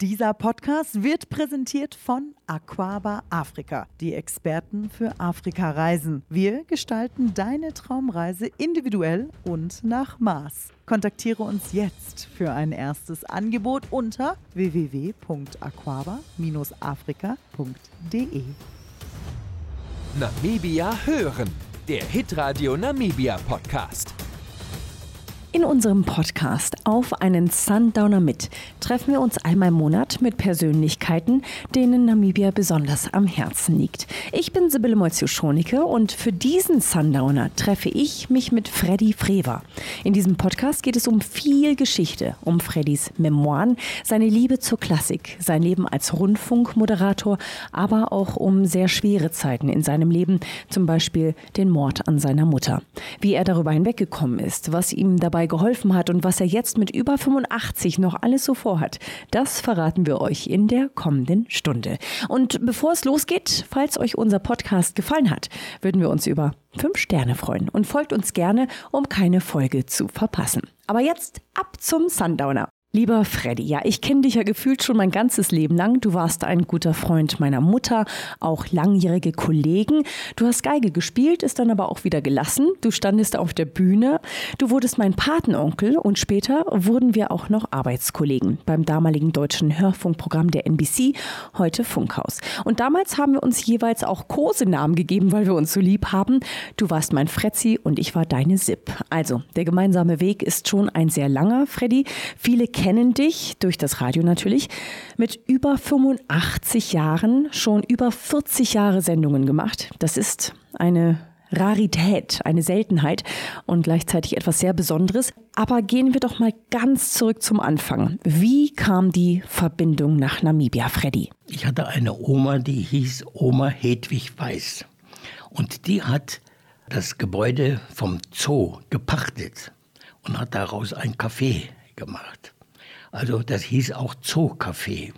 Dieser Podcast wird präsentiert von Aquaba Afrika, die Experten für Afrika-Reisen. Wir gestalten deine Traumreise individuell und nach Maß. Kontaktiere uns jetzt für ein erstes Angebot unter www.aquaba-afrika.de. Namibia hören, der Hitradio Namibia Podcast. In unserem Podcast Auf einen Sundowner mit treffen wir uns einmal im Monat mit Persönlichkeiten, denen Namibia besonders am Herzen liegt. Ich bin Sibylle Molzio-Schonecke und für diesen Sundowner treffe ich mich mit Freddy Frewer. In diesem Podcast geht es um viel Geschichte, um Freddys Memoiren, seine Liebe zur Klassik, sein Leben als Rundfunkmoderator, aber auch um sehr schwere Zeiten in seinem Leben, zum Beispiel den Mord an seiner Mutter. Wie er darüber hinweggekommen ist, was ihm dabei dabei geholfen hat und was er jetzt mit über 85 noch alles so vorhat, das verraten wir euch in der kommenden Stunde. Und bevor es losgeht, falls euch unser Podcast gefallen hat, würden wir uns über fünf Sterne freuen und folgt uns gerne, um keine Folge zu verpassen. Aber jetzt ab zum Sundowner. Lieber Freddy, ja, ich kenne dich ja gefühlt schon mein ganzes Leben lang. Du warst ein guter Freund meiner Mutter, auch langjährige Kollegen. Du hast Geige gespielt, ist dann aber auch wieder gelassen. Du standest auf der Bühne. Du wurdest mein Patenonkel und später wurden wir auch noch Arbeitskollegen beim damaligen deutschen Hörfunkprogramm der NBC, heute Funkhaus. Und damals haben wir uns jeweils auch Kosenamen gegeben, weil wir uns so lieb haben. Du warst mein Fretzi und ich war deine Sip. Also, der gemeinsame Weg ist schon ein sehr langer, Freddy. Viele kennen dich durch das Radio natürlich mit über 85 Jahren schon über 40 Jahre Sendungen gemacht. Das ist eine Rarität, eine Seltenheit und gleichzeitig etwas sehr Besonderes. Aber gehen wir doch mal ganz zurück zum Anfang. Wie kam die Verbindung nach Namibia, Freddy? Ich hatte eine Oma, die hieß Oma Hedwig Weiß. Und die hat das Gebäude vom Zoo gepachtet und hat daraus ein Café gemacht. Also das hieß auch Zoocafé.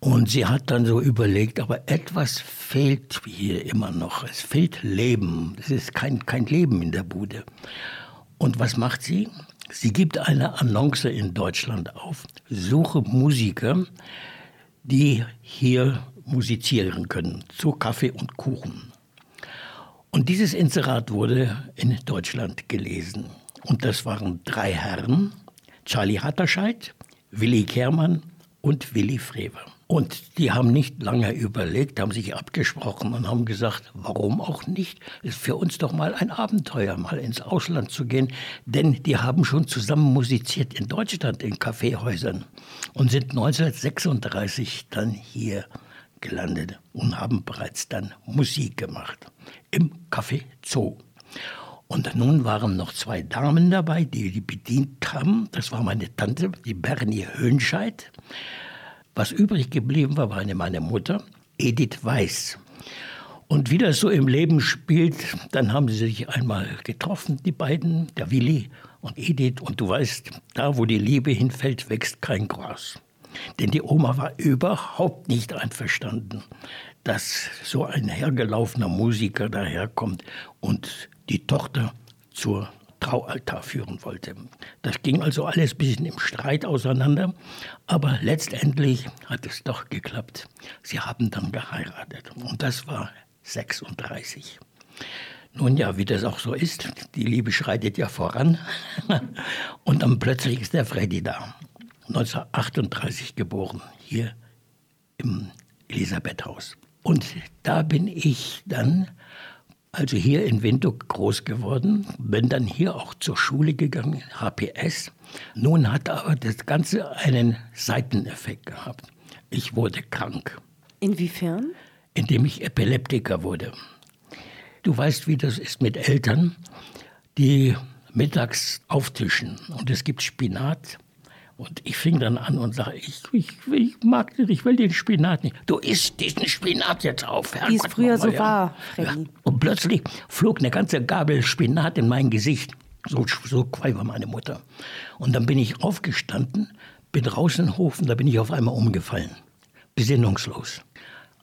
Und sie hat dann so überlegt, aber etwas fehlt hier immer noch. Es fehlt Leben. Es ist kein, kein Leben in der Bude. Und was macht sie? Sie gibt eine Annonce in Deutschland auf. Suche Musiker, die hier musizieren können, zu Kaffee und Kuchen. Und dieses Inserat wurde in Deutschland gelesen. Und das waren drei Herren, Charlie Hatterscheid, Willi Kehrmann und Willi Frewer. Und die haben nicht lange überlegt, haben sich abgesprochen und haben gesagt, warum auch nicht? Ist für uns doch mal ein Abenteuer, mal ins Ausland zu gehen. Denn die haben schon zusammen musiziert in Deutschland in Kaffeehäusern und sind 1936 dann hier gelandet und haben bereits dann Musik gemacht im Café Zoo. Und nun waren noch zwei Damen dabei, die die bedient haben. Das war meine Tante, die Bernie Höhnscheid. Was übrig geblieben war, war eine meine Mutter, Edith Weiß. Und wie das so im Leben spielt, dann haben sie sich einmal getroffen, die beiden, der Willi und Edith. Und du weißt, da wo die Liebe hinfällt, wächst kein Gras. Denn die Oma war überhaupt nicht einverstanden, dass so ein hergelaufener Musiker daherkommt und die Tochter zur Traualtar führen wollte. Das ging also alles ein bisschen im Streit auseinander, aber letztendlich hat es doch geklappt. Sie haben dann geheiratet und das war 36. Nun ja, wie das auch so ist, die Liebe schreitet ja voran und dann plötzlich ist der Freddy da. 1938 geboren, hier im Elisabethhaus. Und da bin ich dann also hier in Windhoek groß geworden, bin dann hier auch zur Schule gegangen, HPS. Nun hat aber das Ganze einen Seiteneffekt gehabt. Ich wurde krank. Inwiefern? Indem ich Epileptiker wurde. Du weißt, wie das ist mit Eltern, die mittags auftischen und es gibt Spinat und ich fing dann an und sage, ich, ich, ich mag das, ich will den Spinat nicht. Du isst diesen Spinat jetzt auf, Herr Wie es früher so war, Ja. Und plötzlich flog eine ganze Gabel Spinat in mein Gesicht. So, so quai war meine Mutter. Und dann bin ich aufgestanden, bin draußen in Hofen, da bin ich auf einmal umgefallen. Besinnungslos.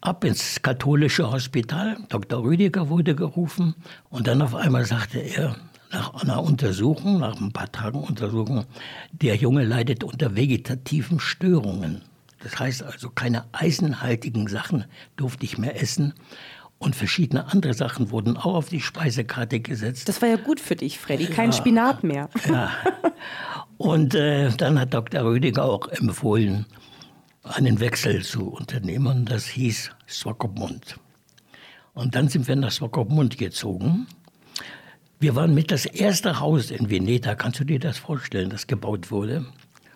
Ab ins katholische Hospital, Dr. Rüdiger wurde gerufen und dann auf einmal sagte er, nach einer Untersuchung, nach ein paar Tagen Untersuchung, der Junge leidet unter vegetativen Störungen. Das heißt also, keine eisenhaltigen Sachen durfte ich mehr essen. Und verschiedene andere Sachen wurden auch auf die Speisekarte gesetzt. Das war ja gut für dich, Freddy. Kein ja, Spinat mehr. Ja. Und äh, dann hat Dr. Rüdiger auch empfohlen, einen Wechsel zu unternehmen. Das hieß Swakopmund. Und dann sind wir nach Swakopmund gezogen. Wir waren mit das erste Haus in Veneta, kannst du dir das vorstellen, das gebaut wurde.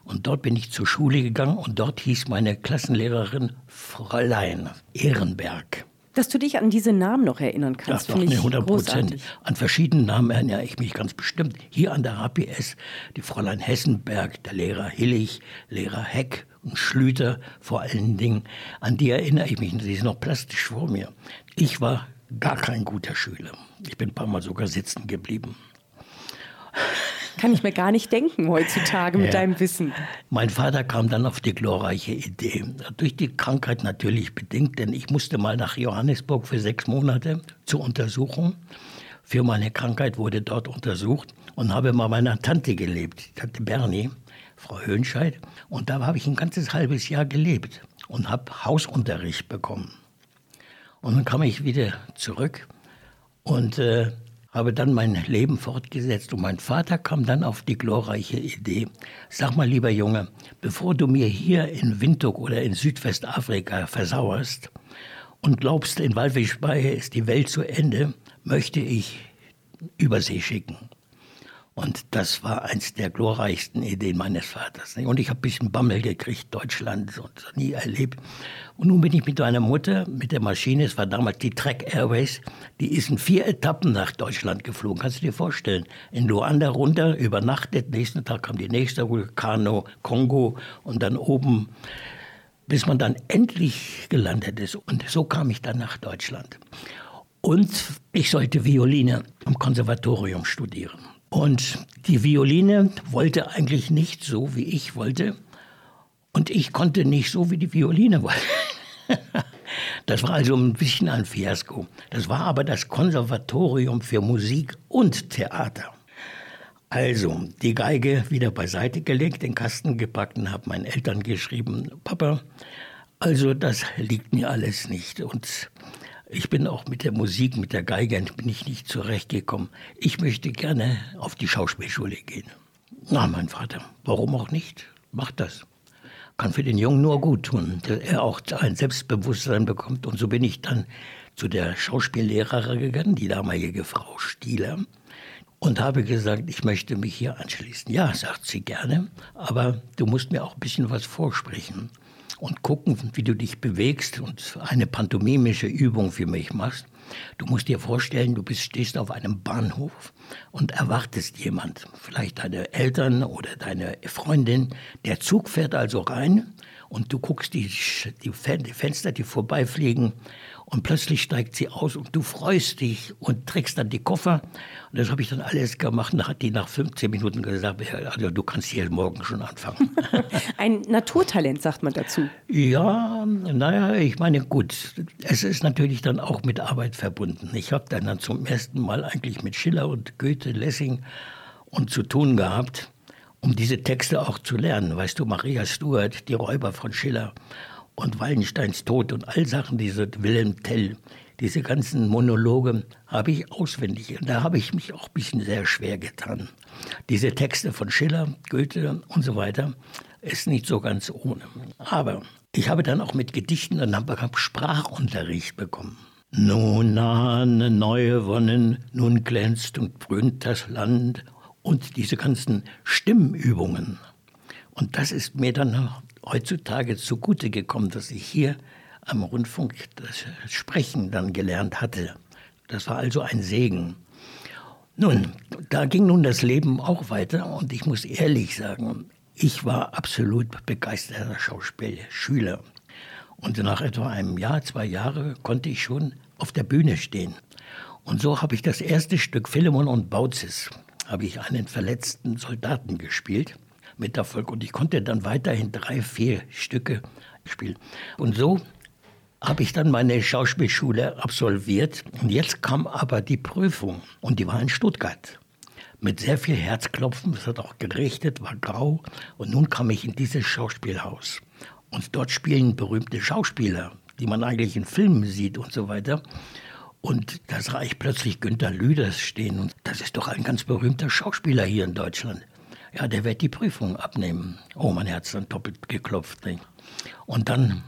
Und dort bin ich zur Schule gegangen und dort hieß meine Klassenlehrerin Fräulein Ehrenberg. Dass du dich an diese Namen noch erinnern kannst, finde ich 100 Prozent. An verschiedenen Namen erinnere ich mich ganz bestimmt. Hier an der HPS die Fräulein Hessenberg, der Lehrer Hillig, Lehrer Heck und Schlüter vor allen Dingen. An die erinnere ich mich, sie ist noch plastisch vor mir. Ich war gar kein guter Schüler. Ich bin ein paar Mal sogar sitzen geblieben. Kann ich mir gar nicht denken heutzutage mit ja. deinem Wissen. Mein Vater kam dann auf die glorreiche Idee. Durch die Krankheit natürlich bedingt, denn ich musste mal nach Johannesburg für sechs Monate zur Untersuchung. Für meine Krankheit wurde dort untersucht und habe mal meiner Tante gelebt, Tante Bernie, Frau Höhnscheid. Und da habe ich ein ganzes halbes Jahr gelebt und habe Hausunterricht bekommen. Und dann kam ich wieder zurück und äh, habe dann mein Leben fortgesetzt und mein Vater kam dann auf die glorreiche Idee, sag mal lieber Junge, bevor du mir hier in Windhoek oder in Südwestafrika versauerst und glaubst, in Walfischbeihe ist die Welt zu Ende, möchte ich Übersee schicken. Und das war eins der glorreichsten Ideen meines Vaters. Und ich habe ein bisschen Bammel gekriegt, Deutschland, und nie erlebt. Und nun bin ich mit meiner Mutter, mit der Maschine, es war damals die Trek Airways, die ist in vier Etappen nach Deutschland geflogen. Kannst du dir vorstellen? In Luanda runter, übernachtet, nächsten Tag kam die nächste Vulkano, Kongo und dann oben, bis man dann endlich gelandet ist. Und so kam ich dann nach Deutschland. Und ich sollte Violine am Konservatorium studieren. Und die Violine wollte eigentlich nicht so, wie ich wollte. Und ich konnte nicht so, wie die Violine wollte. Das war also ein bisschen ein Fiasko. Das war aber das Konservatorium für Musik und Theater. Also, die Geige wieder beiseite gelegt, den Kasten gepackt und habe meinen Eltern geschrieben, Papa, also das liegt mir alles nicht. Und ich bin auch mit der Musik, mit der Geige, bin ich nicht zurechtgekommen. Ich möchte gerne auf die Schauspielschule gehen. Na, mein Vater, warum auch nicht? Mach das. Kann für den Jungen nur gut tun, dass er auch ein Selbstbewusstsein bekommt. Und so bin ich dann zu der Schauspiellehrerin gegangen, die damalige Frau Stieler, und habe gesagt, ich möchte mich hier anschließen. Ja, sagt sie gerne, aber du musst mir auch ein bisschen was vorsprechen und gucken, wie du dich bewegst und eine pantomimische Übung für mich machst. Du musst dir vorstellen, du bist, stehst auf einem Bahnhof und erwartest jemand, vielleicht deine Eltern oder deine Freundin. Der Zug fährt also rein und du guckst die, die Fenster, die vorbeifliegen und plötzlich steigt sie aus und du freust dich und trägst dann die Koffer. Und das habe ich dann alles gemacht. Und hat die nach 15 Minuten gesagt, also du kannst hier morgen schon anfangen. Ein Naturtalent, sagt man dazu. Ja, naja, ich meine, gut, es ist natürlich dann auch mit Arbeit verbunden. Ich habe dann, dann zum ersten Mal eigentlich mit Schiller und Goethe, Lessing und zu tun gehabt, um diese Texte auch zu lernen. Weißt du, Maria Stuart, die Räuber von Schiller und Wallensteins Tod und all Sachen, diese Wilhelm Tell, diese ganzen Monologe habe ich auswendig. Und da habe ich mich auch ein bisschen sehr schwer getan. Diese Texte von Schiller, Goethe und so weiter ist nicht so ganz ohne. Aber ich habe dann auch mit Gedichten und habe Sprachunterricht bekommen. Nun nahne neue Wonnen, nun glänzt und brünt das Land und diese ganzen Stimmübungen. Und das ist mir dann heutzutage zugute gekommen, dass ich hier am Rundfunk das Sprechen dann gelernt hatte. Das war also ein Segen. Nun, da ging nun das Leben auch weiter und ich muss ehrlich sagen, ich war absolut begeisterter Schauspielschüler. Und nach etwa einem Jahr, zwei Jahre konnte ich schon auf der Bühne stehen. Und so habe ich das erste Stück Philemon und Bautzis, habe ich einen verletzten Soldaten gespielt mit Erfolg. Und ich konnte dann weiterhin drei, vier Stücke spielen. Und so habe ich dann meine Schauspielschule absolviert. Und jetzt kam aber die Prüfung. Und die war in Stuttgart. Mit sehr viel Herzklopfen. Es hat auch gerichtet, war grau. Und nun kam ich in dieses Schauspielhaus. Und dort spielen berühmte Schauspieler, die man eigentlich in Filmen sieht und so weiter. Und da sah ich plötzlich Günter Lüders stehen. Und das ist doch ein ganz berühmter Schauspieler hier in Deutschland. Ja, der wird die Prüfung abnehmen. Oh, mein Herz dann doppelt geklopft. Nicht? Und dann,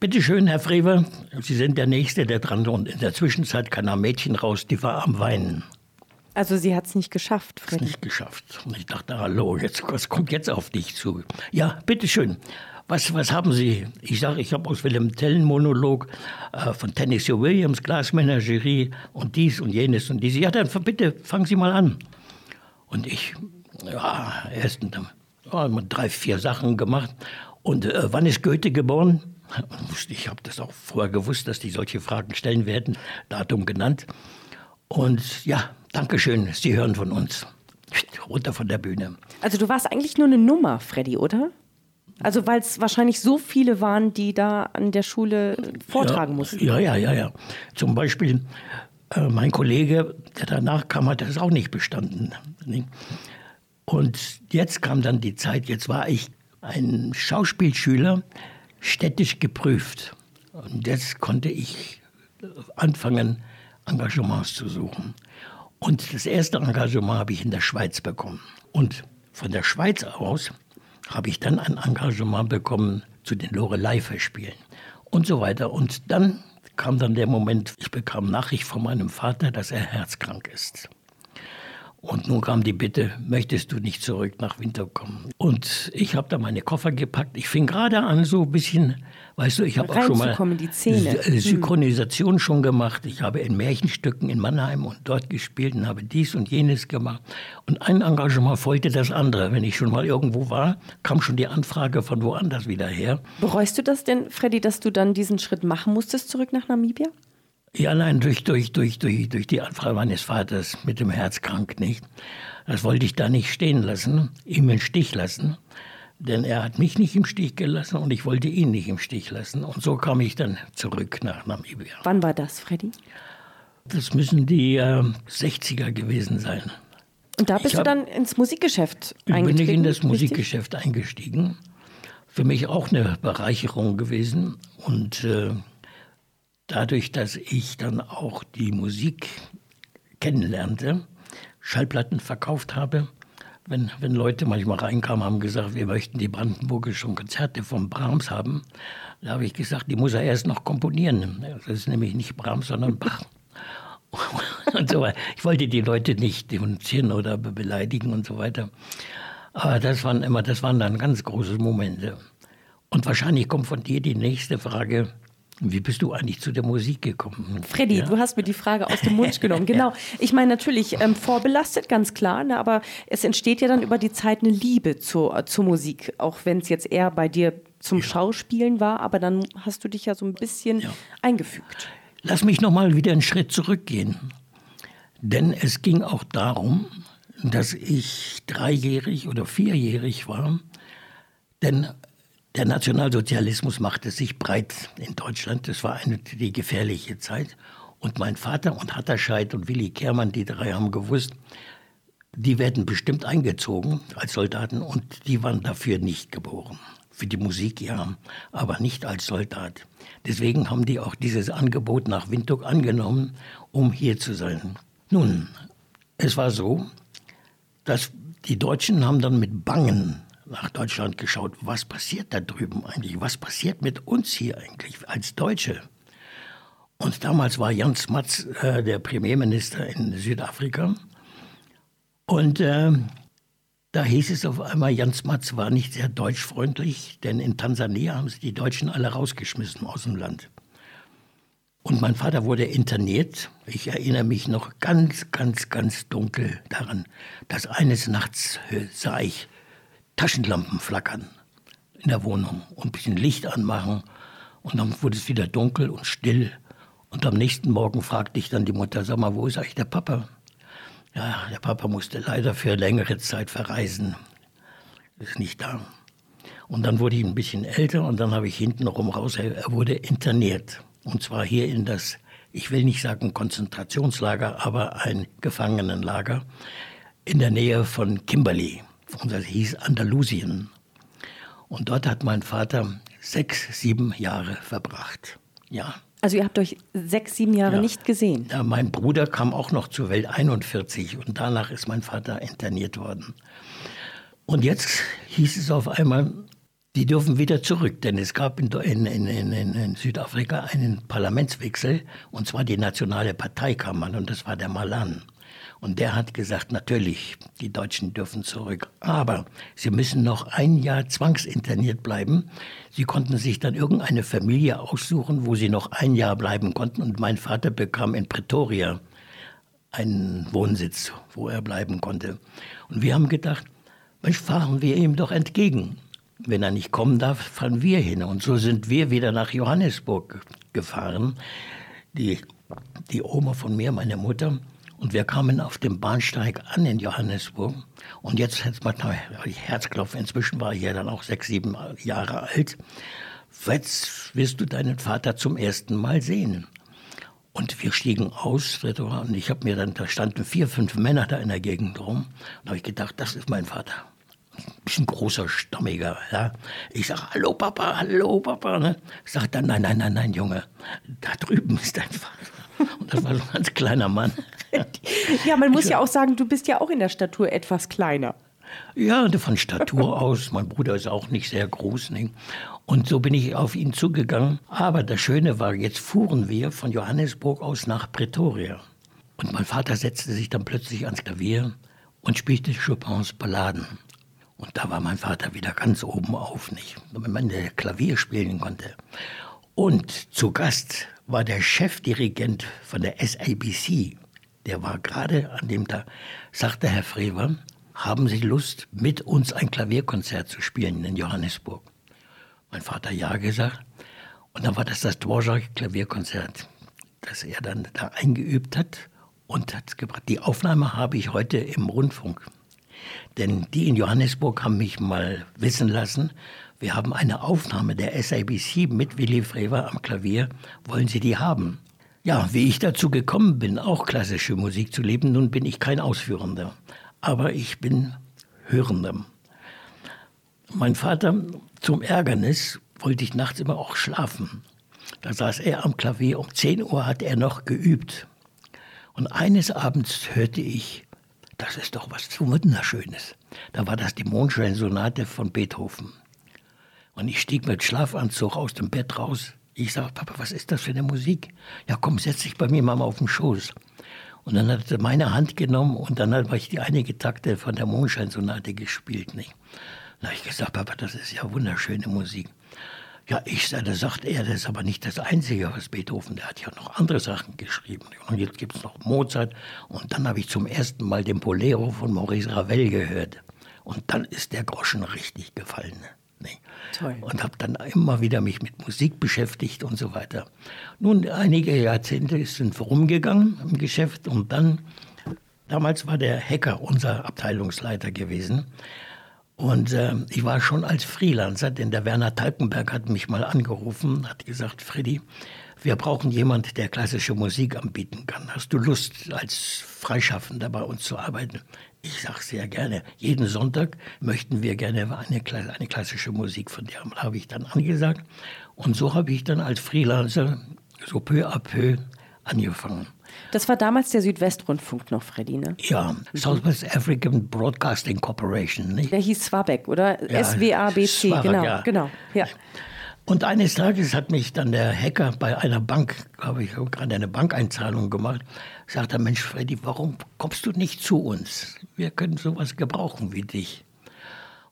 bitteschön, Herr Frewer, Sie sind der Nächste, der dran. Und in der Zwischenzeit kam ein Mädchen raus, die war am Weinen. Also sie hat es nicht geschafft, Freddy. Nicht geschafft. Und ich dachte, hallo, jetzt, was kommt jetzt auf dich zu? Ja, bitteschön. Was, was haben Sie? Ich sage, ich habe aus Willem Tellen Monolog äh, von Tennessee Williams, Glasmenagerie und dies und jenes und dies. Ja, dann bitte fangen Sie mal an. Und ich, ja, erst ja, drei, vier Sachen gemacht. Und äh, wann ist Goethe geboren? Ich habe das auch vorher gewusst, dass die solche Fragen stellen werden. Datum genannt. Und ja, Dankeschön, Sie hören von uns. Runter von der Bühne. Also du warst eigentlich nur eine Nummer, Freddy, oder? Also weil es wahrscheinlich so viele waren, die da an der Schule vortragen ja, mussten. Ja, ja, ja, ja. Zum Beispiel äh, mein Kollege, der danach kam, hat das auch nicht bestanden. Und jetzt kam dann die Zeit, jetzt war ich ein Schauspielschüler, städtisch geprüft. Und jetzt konnte ich anfangen, Engagements zu suchen. Und das erste Engagement habe ich in der Schweiz bekommen. Und von der Schweiz aus habe ich dann ein Engagement bekommen zu den Lorelei-Verspielen und so weiter. Und dann kam dann der Moment, ich bekam Nachricht von meinem Vater, dass er herzkrank ist. Und nun kam die Bitte, möchtest du nicht zurück nach Winter kommen? Und ich habe da meine Koffer gepackt. Ich fing gerade an, so ein bisschen, weißt du, ich habe auch schon mal hm. Synchronisation schon gemacht. Ich habe in Märchenstücken in Mannheim und dort gespielt und habe dies und jenes gemacht. Und ein Engagement folgte das andere. Wenn ich schon mal irgendwo war, kam schon die Anfrage von woanders wieder her. Bereust du das denn, Freddy, dass du dann diesen Schritt machen musstest zurück nach Namibia? Ja, nein, durch, durch, durch, durch, durch die Anfrage meines Vaters mit dem Herz krank nicht. Das wollte ich da nicht stehen lassen, ihm im Stich lassen. Denn er hat mich nicht im Stich gelassen und ich wollte ihn nicht im Stich lassen. Und so kam ich dann zurück nach Namibia. Wann war das, Freddy? Das müssen die äh, 60er gewesen sein. Und da bist hab, du dann ins Musikgeschäft eingetreten? Bin ich in das Musikgeschäft richtig? eingestiegen. Für mich auch eine Bereicherung gewesen. Und äh, dadurch, dass ich dann auch die Musik kennenlernte, Schallplatten verkauft habe, wenn, wenn Leute manchmal reinkamen, haben gesagt, wir möchten die brandenburgischen Konzerte von Brahms haben, da habe ich gesagt, die muss er erst noch komponieren. Das ist nämlich nicht Brahms, sondern Bach. und so weiter. Ich wollte die Leute nicht denunzieren oder beleidigen und so weiter. Aber das waren immer, das waren dann ganz große Momente. Und wahrscheinlich kommt von dir die nächste Frage, wie bist du eigentlich zu der Musik gekommen? Freddy, ja? du hast mir die Frage aus dem Mund genommen. Genau. Ich meine natürlich ähm, vorbelastet, ganz klar, ne, aber es entsteht ja dann über die Zeit eine Liebe zur, zur Musik, auch wenn es jetzt eher bei dir zum ja. Schauspielen war, aber dann hast du dich ja so ein bisschen ja. eingefügt. Lass mich noch mal wieder einen Schritt zurückgehen, denn es ging auch darum, dass ich dreijährig oder vierjährig war, denn der Nationalsozialismus machte sich breit in Deutschland. Das war eine die gefährliche Zeit. Und mein Vater und Hatterscheid und Willi Kehrmann, die drei haben gewusst, die werden bestimmt eingezogen als Soldaten und die waren dafür nicht geboren. Für die Musik ja, aber nicht als Soldat. Deswegen haben die auch dieses Angebot nach Windhoek angenommen, um hier zu sein. Nun, es war so, dass die Deutschen haben dann mit Bangen nach Deutschland geschaut, was passiert da drüben eigentlich? Was passiert mit uns hier eigentlich als Deutsche? Und damals war Jan Smuts äh, der Premierminister in Südafrika. Und äh, da hieß es auf einmal, Jan Smuts war nicht sehr deutschfreundlich, denn in Tansania haben sie die Deutschen alle rausgeschmissen aus dem Land. Und mein Vater wurde interniert. Ich erinnere mich noch ganz, ganz, ganz dunkel daran, dass eines Nachts sah ich Taschenlampen flackern in der Wohnung und ein bisschen Licht anmachen. Und dann wurde es wieder dunkel und still. Und am nächsten Morgen fragte ich dann die Mutter, sag mal, wo ist eigentlich der Papa? Ja, der Papa musste leider für längere Zeit verreisen. Ist nicht da. Und dann wurde ich ein bisschen älter und dann habe ich hintenrum raus, er wurde interniert. Und zwar hier in das, ich will nicht sagen Konzentrationslager, aber ein Gefangenenlager in der Nähe von Kimberley und das hieß Andalusien. Und dort hat mein Vater sechs, sieben Jahre verbracht. Ja. Also ihr habt euch sechs, sieben Jahre Ja. nicht gesehen. Ja, mein Bruder kam auch noch zur Welt 41 und danach ist mein Vater interniert worden. Und jetzt hieß es auf einmal, die dürfen wieder zurück, denn es gab in, in, in, in, in Südafrika einen Parlamentswechsel und zwar die Nationale Partei kam an und das war der Malan. Und der hat gesagt, natürlich, die Deutschen dürfen zurück, aber sie müssen noch ein Jahr zwangsinterniert bleiben. Sie konnten sich dann irgendeine Familie aussuchen, wo sie noch ein Jahr bleiben konnten. Und mein Vater bekam in Pretoria einen Wohnsitz, wo er bleiben konnte. Und wir haben gedacht, Mensch, fahren wir ihm doch entgegen. Wenn er nicht kommen darf, fahren wir hin. Und so sind wir wieder nach Johannesburg gefahren. Die, die Oma von mir, meine Mutter. Und wir kamen auf dem Bahnsteig an in Johannesburg. Und jetzt hat man Herzklopfen. Inzwischen war ich ja dann auch sechs, sieben Jahre alt. Jetzt wirst du deinen Vater zum ersten Mal sehen. Und wir stiegen aus, und ich habe mir dann, da standen vier, fünf Männer da in der Gegend rum. Und habe ich gedacht, das ist mein Vater. Ein bisschen großer, stammiger, ja. Ich sage, hallo Papa, hallo Papa, ne? Sagt dann, nein, nein, nein, nein, Junge, da drüben ist dein Vater. Und das war so ein ganz kleiner Mann. Ja, man muss ja auch sagen, du bist ja auch in der Statur etwas kleiner. Ja, von Statur aus. Mein Bruder ist auch nicht sehr groß. Ne? Und so bin ich auf ihn zugegangen. Aber das Schöne war, jetzt fuhren wir von Johannesburg aus nach Pretoria. Und mein Vater setzte sich dann plötzlich ans Klavier und spielte Chopins Balladen. Und da war mein Vater wieder ganz oben auf, nicht? Wenn man Klavier spielen konnte. Und zu Gast war der Chefdirigent von der SABC. Der war gerade an dem Tag, sagte Herr Frewer, haben Sie Lust, mit uns ein Klavierkonzert zu spielen in Johannesburg? Mein Vater ja gesagt. Und dann war das das Dvorak-Klavierkonzert, das er dann da eingeübt hat und hat gebracht. Die Aufnahme habe ich heute im Rundfunk. Denn die in Johannesburg haben mich mal wissen lassen, wir haben eine Aufnahme der SABC mit Willy Frewer am Klavier. Wollen Sie die haben? Ja, wie ich dazu gekommen bin, auch klassische Musik zu leben, nun bin ich kein Ausführender, aber ich bin Hörender. Mein Vater, zum Ärgernis, wollte ich nachts immer auch schlafen. Da saß er am Klavier, um 10 Uhr hat er noch geübt. Und eines Abends hörte ich, das ist doch was so Wunderschönes. Da war das die Mondscheinsonate von Beethoven. Und ich stieg mit Schlafanzug aus dem Bett raus. Ich sage, Papa, was ist das für eine Musik? Ja, komm, setz dich bei mir mal auf den Schoß. Und dann hat er meine Hand genommen und dann habe ich die einige Takte von der Mondscheinsonate gespielt. Nicht? Dann habe ich gesagt, Papa, das ist ja wunderschöne Musik. Ja, ich sage, da sagt er, das ist aber nicht das Einzige, was Beethoven, der hat ja noch andere Sachen geschrieben. Und jetzt gibt es noch Mozart. Und dann habe ich zum ersten Mal den Bolero von Maurice Ravel gehört. Und dann ist der Groschen richtig gefallen. Toll. Und habe dann immer wieder mich mit Musik beschäftigt und so weiter. Nun, einige Jahrzehnte sind rumgegangen im Geschäft und dann, damals war der Hacker unser Abteilungsleiter gewesen. Und äh, ich war schon als Freelancer, denn der Werner Talkenberg hat mich mal angerufen, hat gesagt, Freddy, wir brauchen jemand, der klassische Musik anbieten kann. Hast du Lust, als Freischaffender bei uns zu arbeiten? Ich sage sehr gerne. Jeden Sonntag möchten wir gerne eine, eine klassische Musik von dir haben. Habe ich dann angesagt. Und so habe ich dann als Freelancer so peu à peu angefangen. Das war damals der Südwestrundfunk noch, Freddy, ne? Ja, Southwest African Broadcasting Corporation. Nicht? Der hieß Swabek, oder? Ja, SWABC, genau, ja. genau. Ja. Und eines Tages hat mich dann der Hacker bei einer Bank, glaube ich, gerade eine Bankeinzahlung gemacht, sagt er, Mensch, Freddy, warum kommst du nicht zu uns? Wir können sowas gebrauchen wie dich.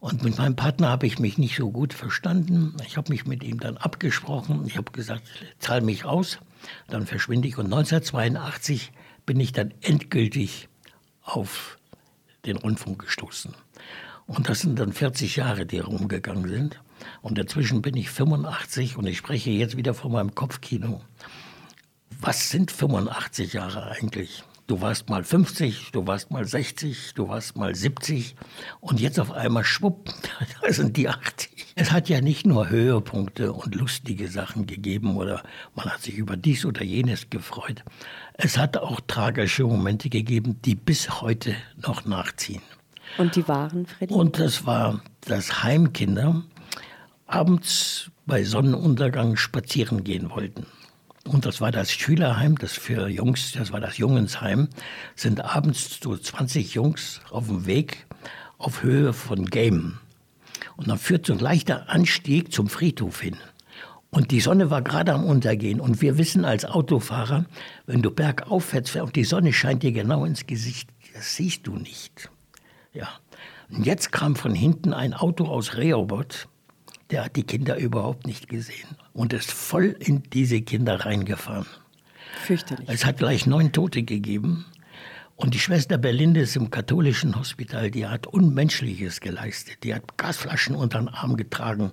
Und mit meinem Partner habe ich mich nicht so gut verstanden. Ich habe mich mit ihm dann abgesprochen. Ich habe gesagt, zahl mich aus, dann verschwinde ich. Und 1982 bin ich dann endgültig auf den Rundfunk gestoßen. Und das sind dann 40 Jahre, die rumgegangen sind. Und dazwischen bin ich 85 und ich spreche jetzt wieder von meinem Kopfkino. Was sind 85 Jahre eigentlich? Du warst mal 50, du warst mal 60, du warst mal 70 und jetzt auf einmal schwupp, da sind die 80. Es hat ja nicht nur Höhepunkte und lustige Sachen gegeben oder man hat sich über dies oder jenes gefreut. Es hat auch tragische Momente gegeben, die bis heute noch nachziehen. Und die waren, Freddy? Und das war das Heimkinder abends bei Sonnenuntergang spazieren gehen wollten. Und das war das Schülerheim, das für Jungs, das war das Jungensheim, sind abends so 20 Jungs auf dem Weg auf Höhe von Game. Und dann führt so ein leichter Anstieg zum Friedhof hin. Und die Sonne war gerade am Untergehen. Und wir wissen als Autofahrer, wenn du bergauf fährst und die Sonne scheint dir genau ins Gesicht, das siehst du nicht. Ja. Und jetzt kam von hinten ein Auto aus Rehoboth. Der hat die Kinder überhaupt nicht gesehen und ist voll in diese Kinder reingefahren. Fürchterlich. Es hat gleich neun Tote gegeben. Und die Schwester Berlinde ist im katholischen Hospital, die hat Unmenschliches geleistet. Die hat Gasflaschen unter den Arm getragen,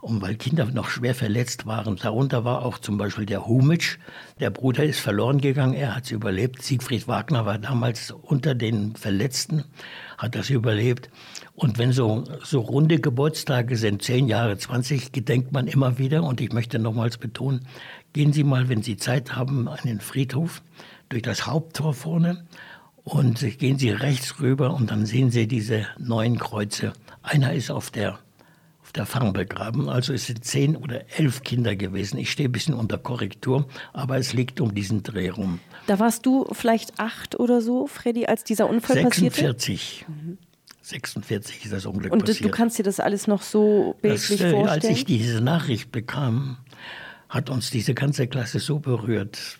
und weil Kinder noch schwer verletzt waren. Darunter war auch zum Beispiel der Humitsch. Der Bruder ist verloren gegangen, er hat es überlebt. Siegfried Wagner war damals unter den Verletzten, hat das überlebt. Und wenn so, so runde Geburtstage sind, zehn Jahre, 20, gedenkt man immer wieder. Und ich möchte nochmals betonen, gehen Sie mal, wenn Sie Zeit haben, an den Friedhof durch das Haupttor vorne und gehen Sie rechts rüber und dann sehen Sie diese neun Kreuze. Einer ist auf der, auf der Farm begraben, also es sind zehn oder elf Kinder gewesen. Ich stehe ein bisschen unter Korrektur, aber es liegt um diesen Dreh rum. Da warst du vielleicht acht oder so, Freddy, als dieser Unfall 46. passierte? 46. 46 ist das Unglück Und passiert. du kannst dir das alles noch so Das, bildlich äh, vorstellen? als ich diese Nachricht bekam, hat uns diese ganze Klasse so berührt.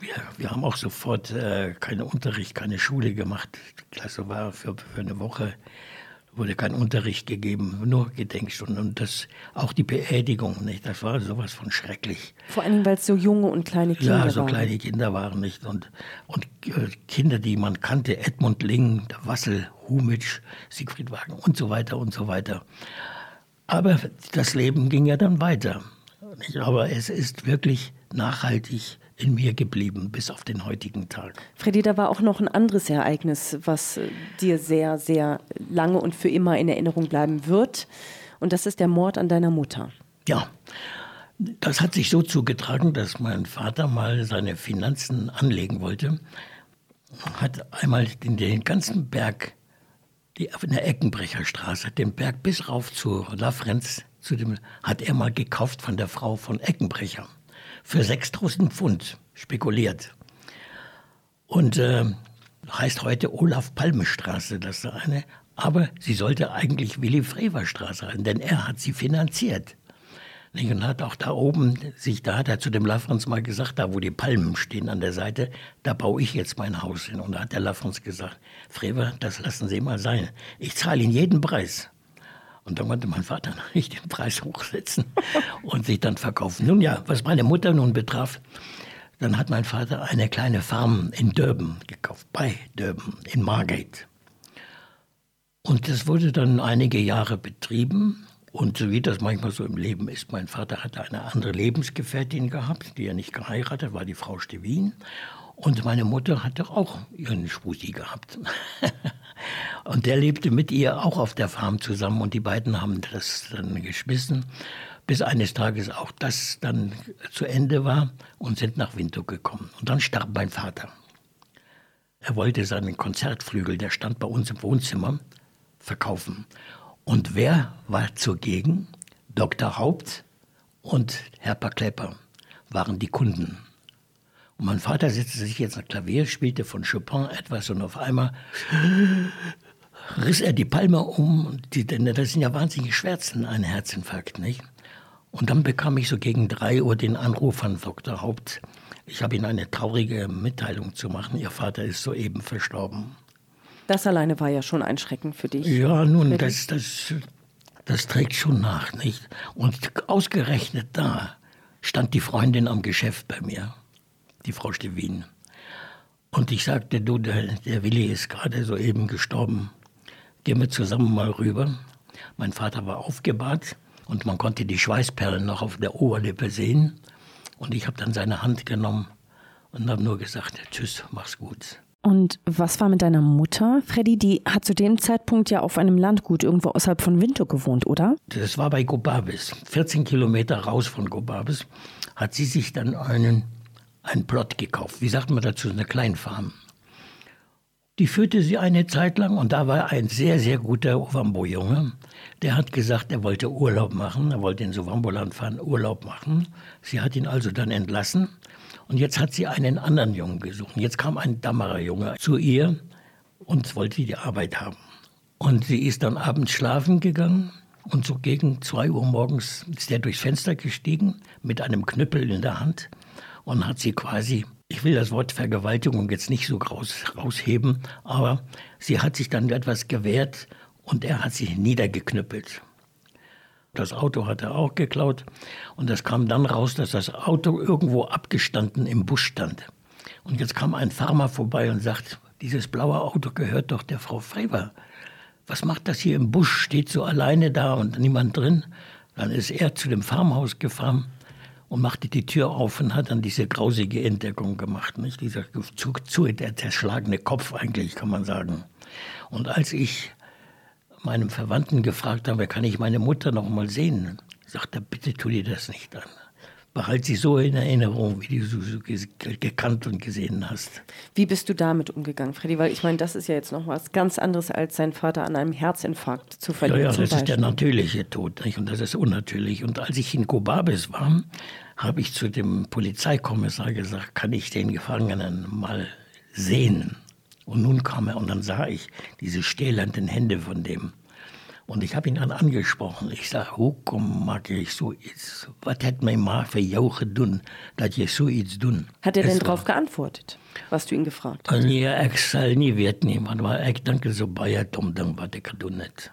Wir, wir haben auch sofort äh, keinen Unterricht, keine Schule gemacht. Die Klasse war für, für eine Woche, wurde kein Unterricht gegeben, nur Gedenkstunden. Und das, auch die Beerdigung, nicht? das war sowas von schrecklich. Vor allem, weil es so junge und kleine Kinder Ja, so waren. kleine Kinder waren nicht. Und, und äh, Kinder, die man kannte, Edmund Ling, der Wassel, Humitsch, Siegfried Wagner und so weiter und so weiter. Aber das Leben ging ja dann weiter. Aber es ist wirklich nachhaltig in mir geblieben bis auf den heutigen Tag. Freddy, da war auch noch ein anderes Ereignis, was äh, dir sehr, sehr lange und für immer in Erinnerung bleiben wird. Und das ist der Mord an deiner Mutter. Ja, das hat sich so zugetragen, dass mein Vater mal seine Finanzen anlegen wollte. Hat einmal den, den ganzen Berg, die, in der Eckenbrecherstraße, den Berg bis rauf zu Lafrenz, zu dem, hat er mal gekauft von der Frau von Eckenbrecher. Für 6000 Pfund spekuliert. Und äh, heißt heute Olaf Palme Straße, das ist eine. Aber sie sollte eigentlich Willy Frewer Straße heißen, denn er hat sie finanziert. Und hat auch da oben, sich, da hat er zu dem Lafrans mal gesagt, da wo die Palmen stehen an der Seite, da baue ich jetzt mein Haus hin. Und da hat der Lafrans gesagt, Frewer, das lassen Sie mal sein. Ich zahle Ihnen jeden Preis. Und dann konnte mein Vater nicht den Preis hochsetzen und sich dann verkaufen. Nun ja, was meine Mutter nun betraf, dann hat mein Vater eine kleine Farm in Durban gekauft, bei Durban, in Margate. Und das wurde dann einige Jahre betrieben. Und so wie das manchmal so im Leben ist, mein Vater hatte eine andere Lebensgefährtin gehabt, die er nicht geheiratet, war die Frau Stevin. Und meine Mutter hatte auch ihren Spusi gehabt. und der lebte mit ihr auch auf der Farm zusammen und die beiden haben das dann geschmissen, bis eines Tages auch das dann zu Ende war und sind nach Windhoek gekommen. Und dann starb mein Vater. Er wollte seinen Konzertflügel, der stand bei uns im Wohnzimmer, verkaufen. Und wer war zugegen? Dr. Haupt und Herr Paklepper waren die Kunden. Und mein Vater setzte sich jetzt am Klavier, spielte von Chopin etwas und auf einmal riss er die Palme um. Die, das sind ja wahnsinnige Schwärzen, ein Herzinfarkt, nicht? Und dann bekam ich so gegen drei Uhr den Anruf von Dr. Haupt. Ich habe Ihnen eine traurige Mitteilung zu machen. Ihr Vater ist soeben verstorben. Das alleine war ja schon ein Schrecken für dich. Ja, nun, das, das, das trägt schon nach, nicht? Und ausgerechnet da stand die Freundin am Geschäft bei mir, die Frau Stevin. Und ich sagte, du, der, der Willi ist gerade soeben gestorben. Gehen wir zusammen mal rüber. Mein Vater war aufgebahrt und man konnte die Schweißperlen noch auf der Oberlippe sehen. Und ich habe dann seine Hand genommen und habe nur gesagt, tschüss, mach's gut. Und was war mit deiner Mutter? Freddy, die hat zu dem Zeitpunkt ja auf einem Landgut irgendwo außerhalb von Windhoek gewohnt, oder? Das war bei Gobabis. 14 Kilometer raus von Gobabis hat sie sich dann einen, einen Plot gekauft. Wie sagt man dazu? Eine Kleinfarm. Die führte sie eine Zeit lang und da war ein sehr, sehr guter Ovambo-Junge. Der hat gesagt, er wollte Urlaub machen, er wollte in Sovamboland fahren, Urlaub machen. Sie hat ihn also dann entlassen und jetzt hat sie einen anderen Jungen gesucht. Jetzt kam ein Dammerer Junge zu ihr und wollte die Arbeit haben. Und sie ist dann abends schlafen gegangen und so gegen zwei Uhr morgens ist er durchs Fenster gestiegen mit einem Knüppel in der Hand und hat sie quasi, ich will das Wort Vergewaltigung jetzt nicht so raus, rausheben, aber sie hat sich dann etwas gewehrt und er hat sich niedergeknüppelt. Das Auto hat er auch geklaut und es kam dann raus, dass das Auto irgendwo abgestanden im Busch stand. Und jetzt kam ein Farmer vorbei und sagt, dieses blaue Auto gehört doch der Frau Freber. Was macht das hier im Busch? Steht so alleine da und niemand drin? Dann ist er zu dem Farmhaus gefahren und machte die Tür auf und hat dann diese grausige Entdeckung gemacht. Nicht? Dieser zu, zu, der zerschlagene Kopf eigentlich, kann man sagen. Und als ich meinem Verwandten gefragt habe, kann ich meine Mutter noch mal sehen, sagt er, bitte tu dir das nicht an. Behalt sie so in Erinnerung, wie du sie gekannt und gesehen hast. Wie bist du damit umgegangen, Freddy? Weil ich meine, das ist ja jetzt noch was ganz anderes, als seinen Vater an einem Herzinfarkt zu verlieren. Ja, ja das ist der natürliche Tod nicht? und das ist unnatürlich. Und als ich in Kobabis war, habe ich zu dem Polizeikommissar gesagt, kann ich den Gefangenen mal sehen? Und nun kam er und dann sah ich diese stählernden Hände von dem. Und ich habe ihn dann angesprochen. Ich sage, hoekom mag ich so iets? Was hat mein Ma für jou gedaan, dat je zoiets doen? Hat er denn darauf geantwortet, was du ihn gefragt hast? Ja, ich soll nie weten, aber ich denke so bei dumm ding, was ich getan hat.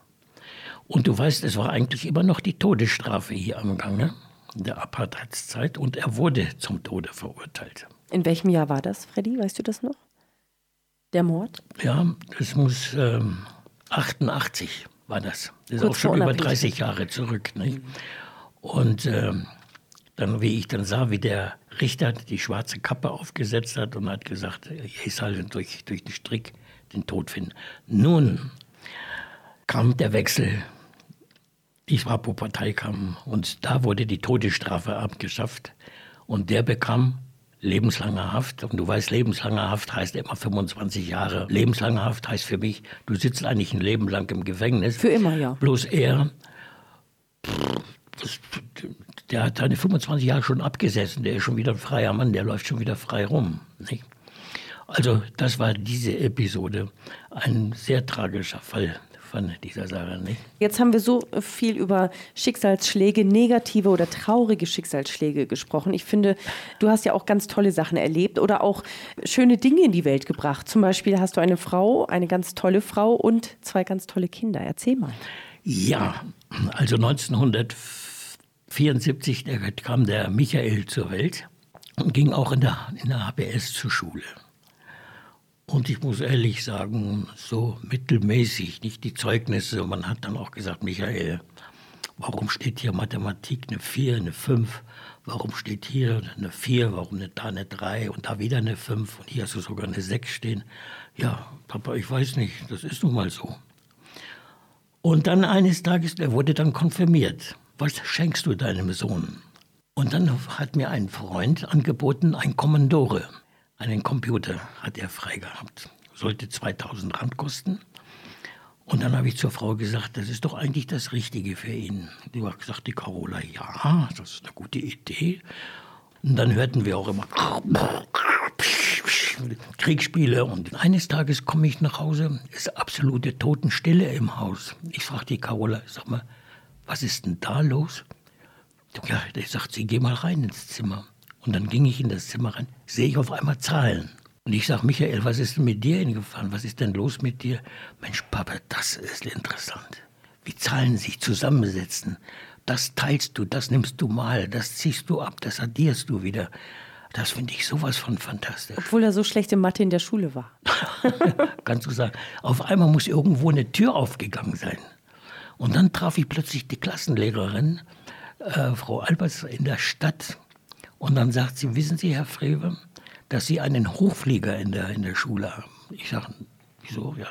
Und du weißt, es war eigentlich immer noch die Todesstrafe hier am Gange, in der Apartheidszeit, und er wurde zum Tode verurteilt. In welchem Jahr war das, Freddy? Weißt du das noch? Der Mord? Ja, das muss ähm, 88 war das. Das ist Kurz auch schon über 30 Jahre zurück. Nicht? Und ähm, dann, wie ich dann sah, wie der Richter die schwarze Kappe aufgesetzt hat und hat gesagt, ich soll durch, durch den Strick den Tod finden. Nun kam der Wechsel. Die SWAPO-Partei kam und da wurde die Todesstrafe abgeschafft und der bekam lebenslange Haft. Und du weißt, lebenslange Haft heißt immer 25 Jahre. Lebenslange Haft heißt für mich, du sitzt eigentlich ein Leben lang im Gefängnis. Für immer, ja. Bloß er, der hat seine 25 Jahre schon abgesessen. Der ist schon wieder ein freier Mann, der läuft schon wieder frei rum. Nicht? Also das war diese Episode. Ein sehr tragischer Fall von dieser Sache. Nicht? Jetzt haben wir so viel über Schicksalsschläge, negative oder traurige Schicksalsschläge gesprochen. Ich finde, du hast ja auch ganz tolle Sachen erlebt oder auch schöne Dinge in die Welt gebracht. Zum Beispiel hast du eine Frau, eine ganz tolle Frau und zwei ganz tolle Kinder. Erzähl mal. Ja, also 1974 kam der Michael zur Welt und ging auch in der, in der HBS zur Schule. Und ich muss ehrlich sagen, so mittelmäßig, nicht die Zeugnisse. Man hat dann auch gesagt, Michael, warum steht hier Mathematik eine 4, eine 5? Warum steht hier eine 4, warum nicht da eine 3 und da wieder eine 5 und hier hast du sogar eine 6 stehen? Ja, Papa, ich weiß nicht, das ist nun mal so. Und dann eines Tages, er wurde dann konfirmiert. Was schenkst du deinem Sohn? Und dann hat mir ein Freund angeboten, ein Kommandore. Einen Computer hat er frei gehabt. Sollte 2000 Rand kosten. Und dann habe ich zur Frau gesagt, das ist doch eigentlich das Richtige für ihn. Die hat gesagt, die Carola, ja, das ist eine gute Idee. Und dann hörten wir auch immer Kriegsspiele. Und eines Tages komme ich nach Hause, ist absolute Totenstille im Haus. Ich frage die Carola, sag mal, was ist denn da los? Ja, der sagt sie, geh mal rein ins Zimmer. Und dann ging ich in das Zimmer rein, sehe ich auf einmal Zahlen. Und ich sage, Michael, was ist denn mit dir hingefahren? Was ist denn los mit dir? Mensch, Papa, das ist interessant. Wie Zahlen sich zusammensetzen. Das teilst du, das nimmst du mal, das ziehst du ab, das addierst du wieder. Das finde ich sowas von fantastisch. Obwohl er so schlechte Mathe in der Schule war. Kannst du sagen. Auf einmal muss irgendwo eine Tür aufgegangen sein. Und dann traf ich plötzlich die Klassenlehrerin, äh, Frau Albers, in der Stadt. Und dann sagt sie, wissen Sie, Herr Frewe, dass Sie einen Hochflieger in der, in der Schule haben. Ich sage, wieso? Ja,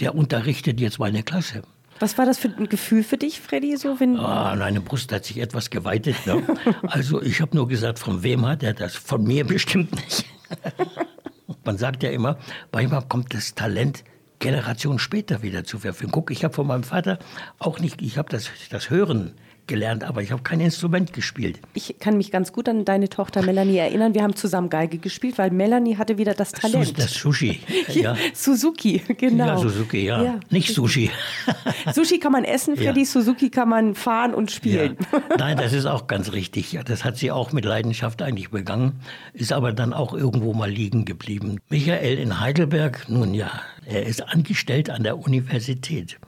der unterrichtet jetzt meine Klasse. Was war das für ein Gefühl für dich, Freddy? So, wenn ah, meine Brust hat sich etwas geweitet. Ne? also ich habe nur gesagt, von wem hat er das? Von mir bestimmt nicht. Man sagt ja immer, manchmal kommt das Talent Generation später wieder zur Verfügung. Guck, ich habe von meinem Vater auch nicht, ich habe das, das Hören gelernt, aber ich habe kein Instrument gespielt. Ich kann mich ganz gut an deine Tochter Melanie erinnern. Wir haben zusammen Geige gespielt, weil Melanie hatte wieder das Talent. Das Sushi. ja. Suzuki, genau. Ja, Suzuki, ja. ja. Nicht Sushi. Sushi kann man essen, Freddy. Ja. Suzuki kann man fahren und spielen. Ja. Nein, das ist auch ganz richtig. Das hat sie auch mit Leidenschaft eigentlich begangen, ist aber dann auch irgendwo mal liegen geblieben. Michael in Heidelberg, nun ja, er ist angestellt an der Universität.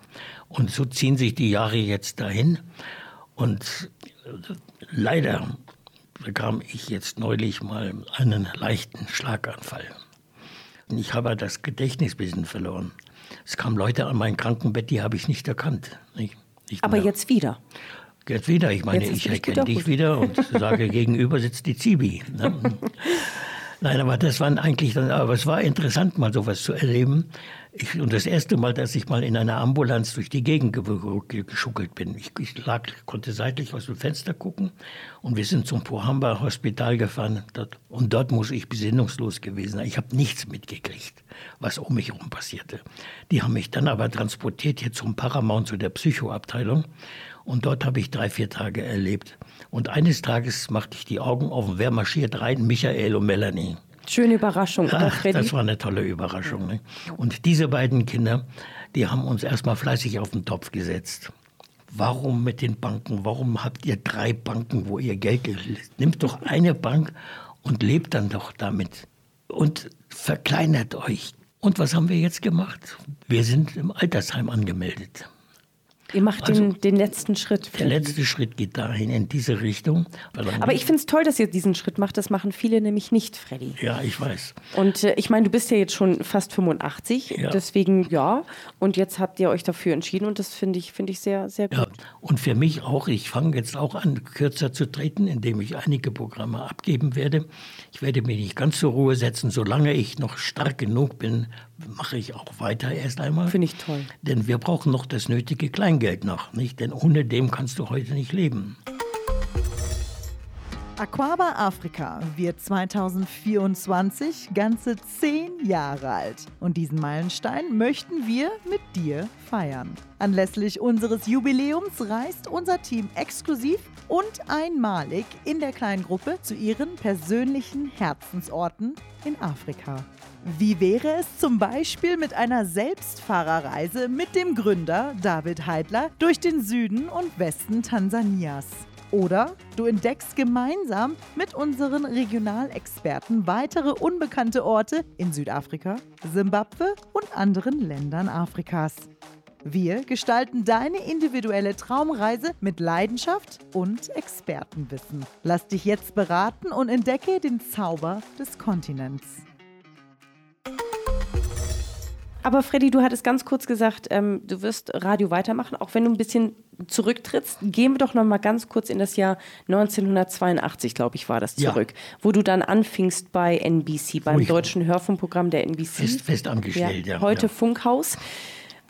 Und so ziehen sich die Jahre jetzt dahin. Und leider bekam ich jetzt neulich mal einen leichten Schlaganfall. Und ich habe das Gedächtnis ein bisschen verloren. Es kamen Leute an mein Krankenbett, die habe ich nicht erkannt. Nicht, nicht Aber jetzt wieder? Jetzt wieder. Ich meine, ich erkenne dich wieder und sage, gegenüber sitzt die Zibi. Ne? Nein, aber das waren eigentlich dann, aber es war interessant, mal sowas zu erleben. Ich, und das erste Mal, dass ich mal in einer Ambulanz durch die Gegend geschuckelt bin. Ich, ich lag, konnte seitlich aus dem Fenster gucken und wir sind zum Pohamba Hospital gefahren. Dort, und dort muss ich besinnungslos gewesen sein. Ich habe nichts mitgekriegt, was um mich herum passierte. Die haben mich dann aber transportiert hier zum Paramount, zu der Psychoabteilung. Und dort habe ich drei, vier Tage erlebt. Und eines Tages machte ich die Augen auf wer marschiert rein? Michael und Melanie. Schöne Überraschung, oder Ach, Das war eine tolle Überraschung. Ne? Und diese beiden Kinder, die haben uns erstmal fleißig auf den Topf gesetzt. Warum mit den Banken? Warum habt ihr drei Banken, wo ihr Geld Nimmt doch eine Bank und lebt dann doch damit. Und verkleinert euch. Und was haben wir jetzt gemacht? Wir sind im Altersheim angemeldet. Ihr macht also, den, den letzten Schritt. Der letzte Schritt geht dahin, in diese Richtung. Aber ich finde es toll, dass ihr diesen Schritt macht. Das machen viele nämlich nicht, Freddy. Ja, ich weiß. Und äh, ich meine, du bist ja jetzt schon fast 85. Ja. Deswegen ja. Und jetzt habt ihr euch dafür entschieden. Und das finde ich, find ich sehr, sehr gut. Ja. Und für mich auch, ich fange jetzt auch an, kürzer zu treten, indem ich einige Programme abgeben werde. Ich werde mich nicht ganz zur Ruhe setzen, solange ich noch stark genug bin, mache ich auch weiter erst einmal. Finde ich toll. Denn wir brauchen noch das nötige Kleingeld noch, nicht? Denn ohne dem kannst du heute nicht leben. Aquaba Afrika wird 2024 ganze zehn Jahre alt. Und diesen Meilenstein möchten wir mit dir feiern. Anlässlich unseres Jubiläums reist unser Team exklusiv und einmalig in der kleinen Gruppe zu ihren persönlichen Herzensorten in Afrika. Wie wäre es zum Beispiel mit einer Selbstfahrerreise mit dem Gründer David Heidler durch den Süden und Westen Tansanias? Oder du entdeckst gemeinsam mit unseren Regionalexperten weitere unbekannte Orte in Südafrika, Simbabwe und anderen Ländern Afrikas. Wir gestalten deine individuelle Traumreise mit Leidenschaft und Expertenwissen. Lass dich jetzt beraten und entdecke den Zauber des Kontinents. Aber Freddy, du hattest ganz kurz gesagt, ähm, du wirst Radio weitermachen, auch wenn du ein bisschen zurücktrittst. Gehen wir doch noch mal ganz kurz in das Jahr 1982, glaube ich, war das zurück, ja. wo du dann anfingst bei NBC, beim Ruhig. deutschen Hörfunkprogramm der NBC. Fest, fest angestellt, ja. ja heute ja. Funkhaus.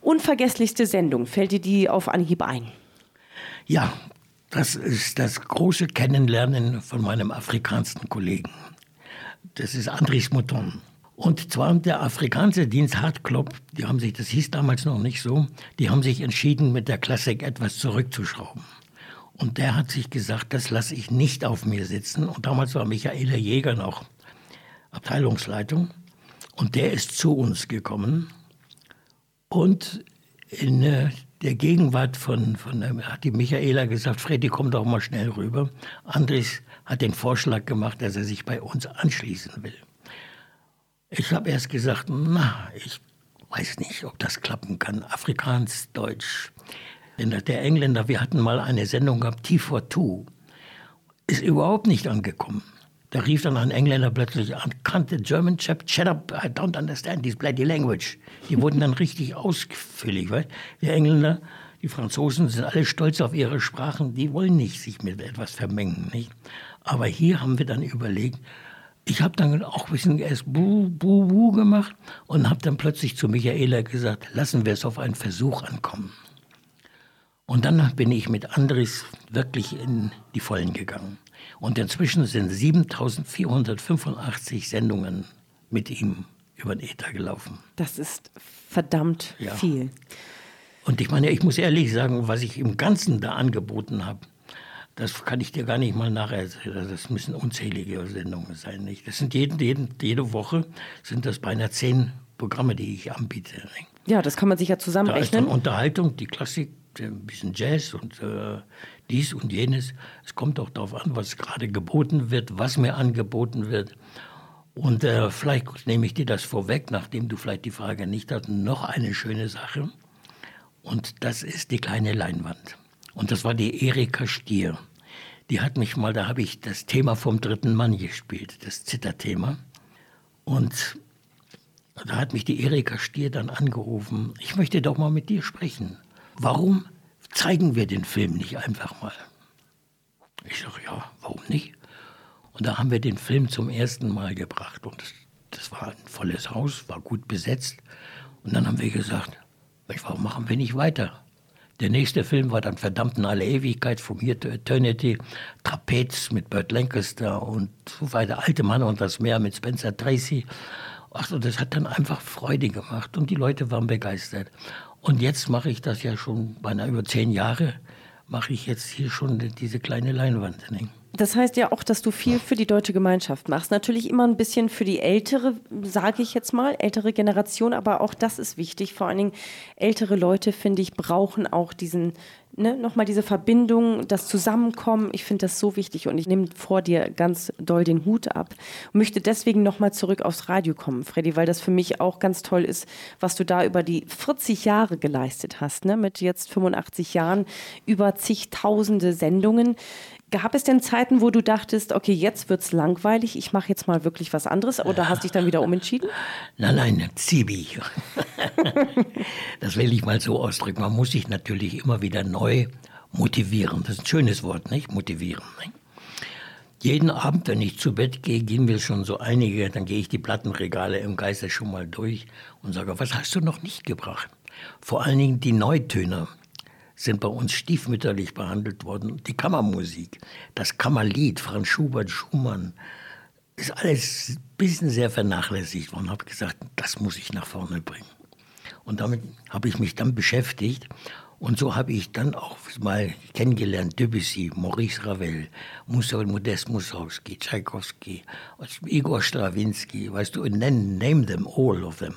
Unvergesslichste Sendung, fällt dir die auf Anhieb ein? Ja, das ist das große Kennenlernen von meinem afrikanischen Kollegen. Das ist Andries Mouton. Und zwar der afrikanische Dienst Hartklop, die haben sich, das hieß damals noch nicht so, die haben sich entschieden, mit der Klassik etwas zurückzuschrauben. Und der hat sich gesagt, das lasse ich nicht auf mir sitzen. Und damals war Michaela Jäger noch Abteilungsleitung. Und der ist zu uns gekommen. Und in äh, der Gegenwart von, von äh, hat die Michaela gesagt, Freddy, komm doch mal schnell rüber. Andres hat den Vorschlag gemacht, dass er sich bei uns anschließen will. Ich habe erst gesagt, na, ich weiß nicht, ob das klappen kann. Afrikaans, Deutsch. Denn der Engländer, wir hatten mal eine Sendung gehabt, T42, ist überhaupt nicht angekommen. Da rief dann ein Engländer plötzlich an, kannte German chap, shut up, I don't understand this bloody language. Die wurden dann richtig ausfüllig, weil die Engländer, die Franzosen sind alle stolz auf ihre Sprachen, die wollen nicht sich mit etwas vermengen, nicht? Aber hier haben wir dann überlegt, ich habe dann auch ein bisschen erst buh, buh, buh gemacht und habe dann plötzlich zu Michaela gesagt, lassen wir es auf einen Versuch ankommen. Und dann bin ich mit Andres wirklich in die Vollen gegangen. Und inzwischen sind 7485 Sendungen mit ihm über den Äther gelaufen. Das ist verdammt Ja. viel. Und ich meine, ich muss ehrlich sagen, was ich im Ganzen da angeboten habe, das kann ich dir gar nicht mal nacherzählen. Das müssen unzählige Sendungen sein. Nicht? Das sind jeden, jeden, jede Woche sind das beinahe zehn Programme, die ich anbiete. Nicht? Ja, das kann man sich ja Da ist zusammenrechnen. dann Unterhaltung, die Klassik, ein bisschen Jazz und äh, dies und jenes. Es kommt auch darauf an, was gerade geboten wird, was mir angeboten wird. Und äh, vielleicht nehme ich dir das vorweg, nachdem du vielleicht die Frage nicht hast, noch eine schöne Sache. Und das ist die kleine Leinwand. Und das war die Erika Stier. Die hat mich mal, da habe ich das Thema vom dritten Mann gespielt, das Zitterthema. Und da hat mich die Erika Stier dann angerufen, ich möchte doch mal mit dir sprechen. Warum zeigen wir den Film nicht einfach mal? Ich sage, ja, warum nicht? Und da haben wir den Film zum ersten Mal gebracht. Und das, war ein volles Haus, war gut besetzt. Und dann haben wir gesagt, warum machen wir nicht weiter? Der nächste Film war dann verdammt in alle Ewigkeit, From Here to Eternity, Trapez mit Burt Lancaster und so weiter, Alte Mann und das Meer mit Spencer Tracy. Ach so, das hat dann einfach Freude gemacht und die Leute waren begeistert. Und jetzt mache ich das ja schon beinahe über zehn Jahre, mache ich jetzt hier schon diese kleine Leinwand. Das heißt ja auch, dass du viel für die deutsche Gemeinschaft machst. Natürlich immer ein bisschen für die ältere, sage ich jetzt mal, ältere Generation, aber auch das ist wichtig. Vor allen Dingen ältere Leute, finde ich, brauchen auch diesen, ne, nochmal diese Verbindung, das Zusammenkommen. Ich finde das so wichtig und ich nehme vor dir ganz doll den Hut ab und möchte deswegen nochmal zurück aufs Radio kommen, Freddy, weil das für mich auch ganz toll ist, was du da über die 40 Jahre geleistet hast, ne, mit jetzt 85 Jahren, über zigtausende Sendungen. Gab es denn Zeiten, wo du dachtest, okay, jetzt wird's langweilig, ich mache jetzt mal wirklich was anderes oder hast dich dann wieder umentschieden? Nein, nein, Zibi. das will ich mal so ausdrücken. Man muss sich natürlich immer wieder neu motivieren. Das ist ein schönes Wort, nicht? Motivieren. Nicht? Jeden Abend, wenn ich zu Bett gehe, gehen wir schon so einige, dann gehe ich die Plattenregale im Geiste schon mal durch und sage, was hast du noch nicht gebracht? Vor allen Dingen die Neutöne sind bei uns stiefmütterlich behandelt worden. Die Kammermusik, das Kammerlied, Franz Schubert, Schumann, ist alles ein bisschen sehr vernachlässigt worden. habe gesagt, das muss ich nach vorne bringen. Und damit habe ich mich dann beschäftigt. Und so habe ich dann auch mal kennengelernt Debussy, Maurice Ravel, Mussorgsky, Modest Mussorgsky, Tchaikovsky, Igor Strawinski, weißt du, name, name them, all of them.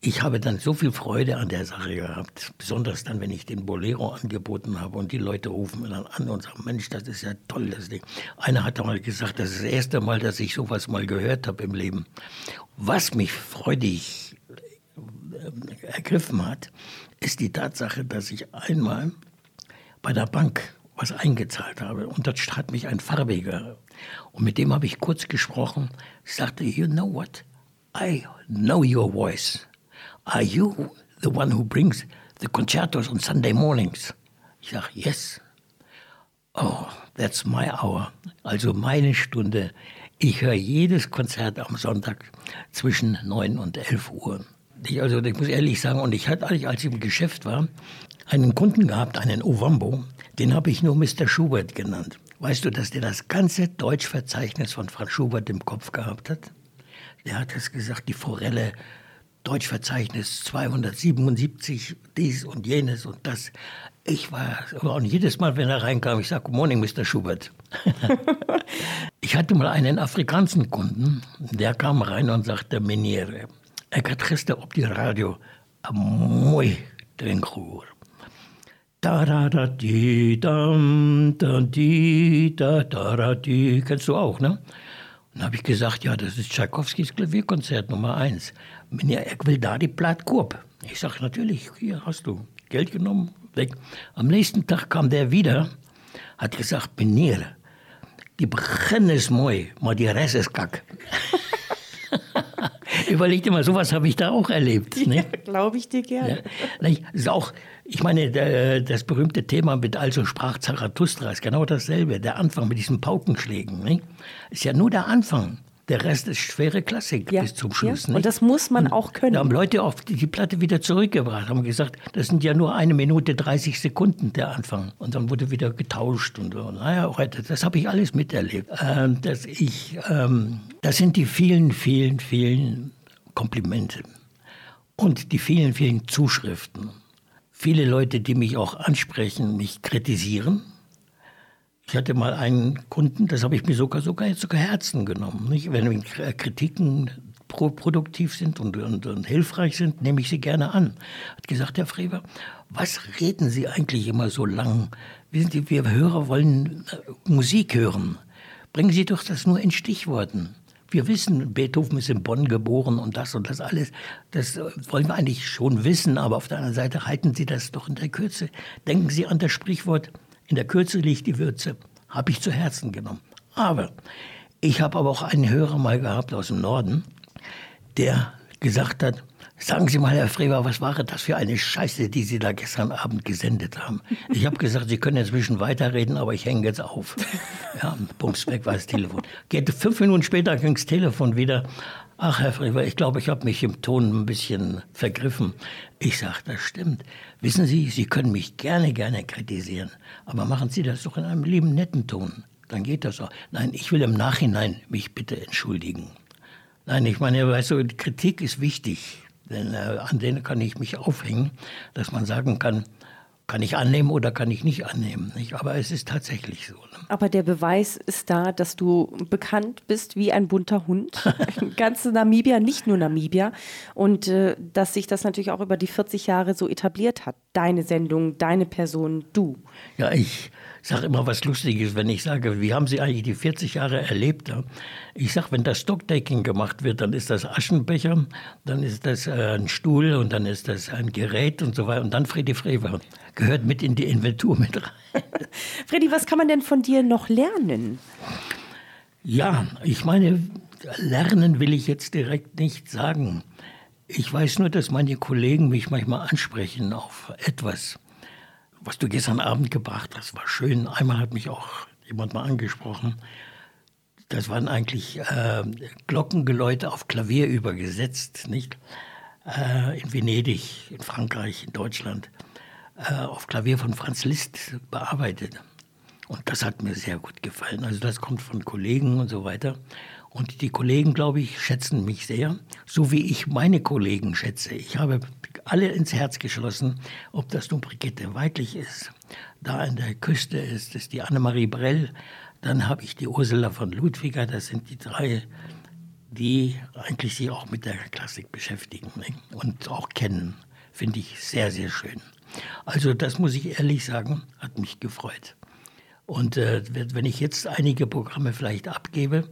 Ich habe dann so viel Freude an der Sache gehabt, besonders dann, wenn ich den Bolero angeboten habe und die Leute rufen mir dann an und sagen, Mensch, das ist ja toll, das Ding. Einer hat mal gesagt, das ist das erste Mal, dass ich sowas mal gehört habe im Leben. Was mich freudig äh, ergriffen hat, ist die Tatsache, dass ich einmal bei der Bank was eingezahlt habe und dort hat mich ein Farbiger und mit dem habe ich kurz gesprochen. Ich sagte, you know what? I know your voice. Are you the one who brings the concertos on Sunday mornings? Ich sage, yes. Oh, that's my hour. Also meine Stunde. Ich höre jedes Konzert am Sonntag zwischen 9 und 11 Uhr. Ich, also ich muss ehrlich sagen, und ich hatte, als ich im Geschäft war, einen Kunden gehabt, einen Ovambo, den habe ich nur Mr. Schubert genannt. Weißt du, dass der das ganze Deutschverzeichnis von Franz Schubert im Kopf gehabt hat? Der hat es gesagt, die Forelle, Deutschverzeichnis 277, dies und jenes und das. Ich war, und jedes Mal, wenn er reinkam, ich sag, Good morning, Mr. Schubert. ich hatte mal einen afrikanischen Kunden, der kam rein und sagte, Meniere, er hat gestern auf die Radio, moi, den Ruhr. Kennst du auch, ne? Dann habe ich gesagt, ja, das ist Tschaikowskis Klavierkonzert Nummer 1 ja, ich will da die Platte Ich sage, natürlich, hier hast du Geld genommen, weg. Am nächsten Tag kam der wieder, hat gesagt, Menier, die Beginn ist mooi, aber die Rest ist kack. Überleg dir mal, sowas habe ich da auch erlebt. Ne? Ja, glaube ich dir gerne. Ja, ist auch, ich meine, der, das berühmte Thema mit Also sprach Zarathustra ist genau dasselbe. Der Anfang mit diesen Paukenschlägen ne? ist ja nur der Anfang. Der Rest ist schwere Klassik Ja, bis zum Schluss. ja. Und das muss man auch können. Da haben Leute auf die, Platte wieder zurückgebracht, haben gesagt, das sind ja nur eine Minute 30 Sekunden der Anfang. Und dann wurde wieder getauscht. Und, so. naja, heute, das habe ich alles miterlebt. Ähm, dass ich, ähm, das sind die vielen, vielen, vielen Komplimente und die vielen, vielen Zuschriften. Viele Leute, die mich auch ansprechen, mich kritisieren. Ich hatte mal einen Kunden, das habe ich mir sogar sogar sogar Herzen genommen. Nicht? Wenn Kritiken produktiv sind und, und, und, hilfreich sind, nehme ich sie gerne an. Hat gesagt, Herr Freber, was reden Sie eigentlich immer so lang? Wissen Sie, wir Hörer wollen äh, Musik hören. Bringen Sie doch das nur in Stichworten. Wir wissen, Beethoven ist in Bonn geboren und das und das alles. Das äh, wollen wir eigentlich schon wissen, aber auf der anderen Seite halten Sie das doch in der Kürze. Denken Sie an das Sprichwort, in der Kürze liegt die Würze. Habe ich zu Herzen genommen. Aber ich habe aber auch einen Hörer mal gehabt aus dem Norden, der gesagt hat, Sagen Sie mal, Herr Freber, was war das für eine Scheiße, die Sie da gestern Abend gesendet haben? Ich habe gesagt, Sie können inzwischen weiterreden, aber ich hänge jetzt auf. Ja, bums, weg war das Telefon. Geht, fünf Minuten später ging das Telefon wieder. Ach, Herr Freber, ich glaube, ich habe mich im Ton ein bisschen vergriffen. Ich sage, das stimmt. Wissen Sie, Sie können mich gerne, gerne kritisieren, aber machen Sie das doch in einem lieben, netten Ton. Dann geht das auch. Nein, ich will im Nachhinein mich bitte entschuldigen. Nein, ich meine, weißt du, Kritik ist wichtig, denn äh, an denen kann ich mich aufhängen, dass man sagen kann, kann ich annehmen oder kann ich nicht annehmen. Nicht? Aber es ist tatsächlich so. Ne? Aber der Beweis ist da, dass du bekannt bist wie ein bunter Hund. Ganz Namibia, nicht nur Namibia. Und äh, dass sich das natürlich auch über die 40 Jahre so etabliert hat. Deine Sendung, deine Person, du. Ja, ich sage immer was Lustiges, wenn ich sage, wie haben Sie eigentlich die 40 Jahre erlebt? Ich sage, wenn das Stocktaking gemacht wird, dann ist das Aschenbecher, dann ist das äh, ein Stuhl und dann ist das ein Gerät und so weiter. Und dann Freddy Frewer gehört mit in die Inventur mit rein. Freddy, was kann man denn von dir noch lernen? Ja, ich meine, lernen will ich jetzt direkt nicht sagen. Ich weiß nur, dass meine Kollegen mich manchmal ansprechen auf etwas was du gestern Abend gebracht hast, war schön. Einmal hat mich auch jemand mal angesprochen. Das waren eigentlich äh, Glockengeläute auf Klavier übergesetzt, nicht? Äh, in Venedig, in Frankreich, in Deutschland, äh, auf Klavier von Franz Liszt bearbeitet. Und das hat mir sehr gut gefallen. Also das kommt von Kollegen und so weiter. Und die Kollegen, glaube ich, schätzen mich sehr, so wie ich meine Kollegen schätze. Ich habe alle ins Herz geschlossen, ob das nun Brigitte Weidlich ist, da an der Küste ist ist die Annemarie Brell, dann habe ich die Ursula von Ludwiger, das sind die drei, die eigentlich sich auch mit der Klassik beschäftigen ne? und auch kennen. Finde ich sehr, sehr schön. Also das muss ich ehrlich sagen, hat mich gefreut. Und äh, wenn ich jetzt einige Programme vielleicht abgebe,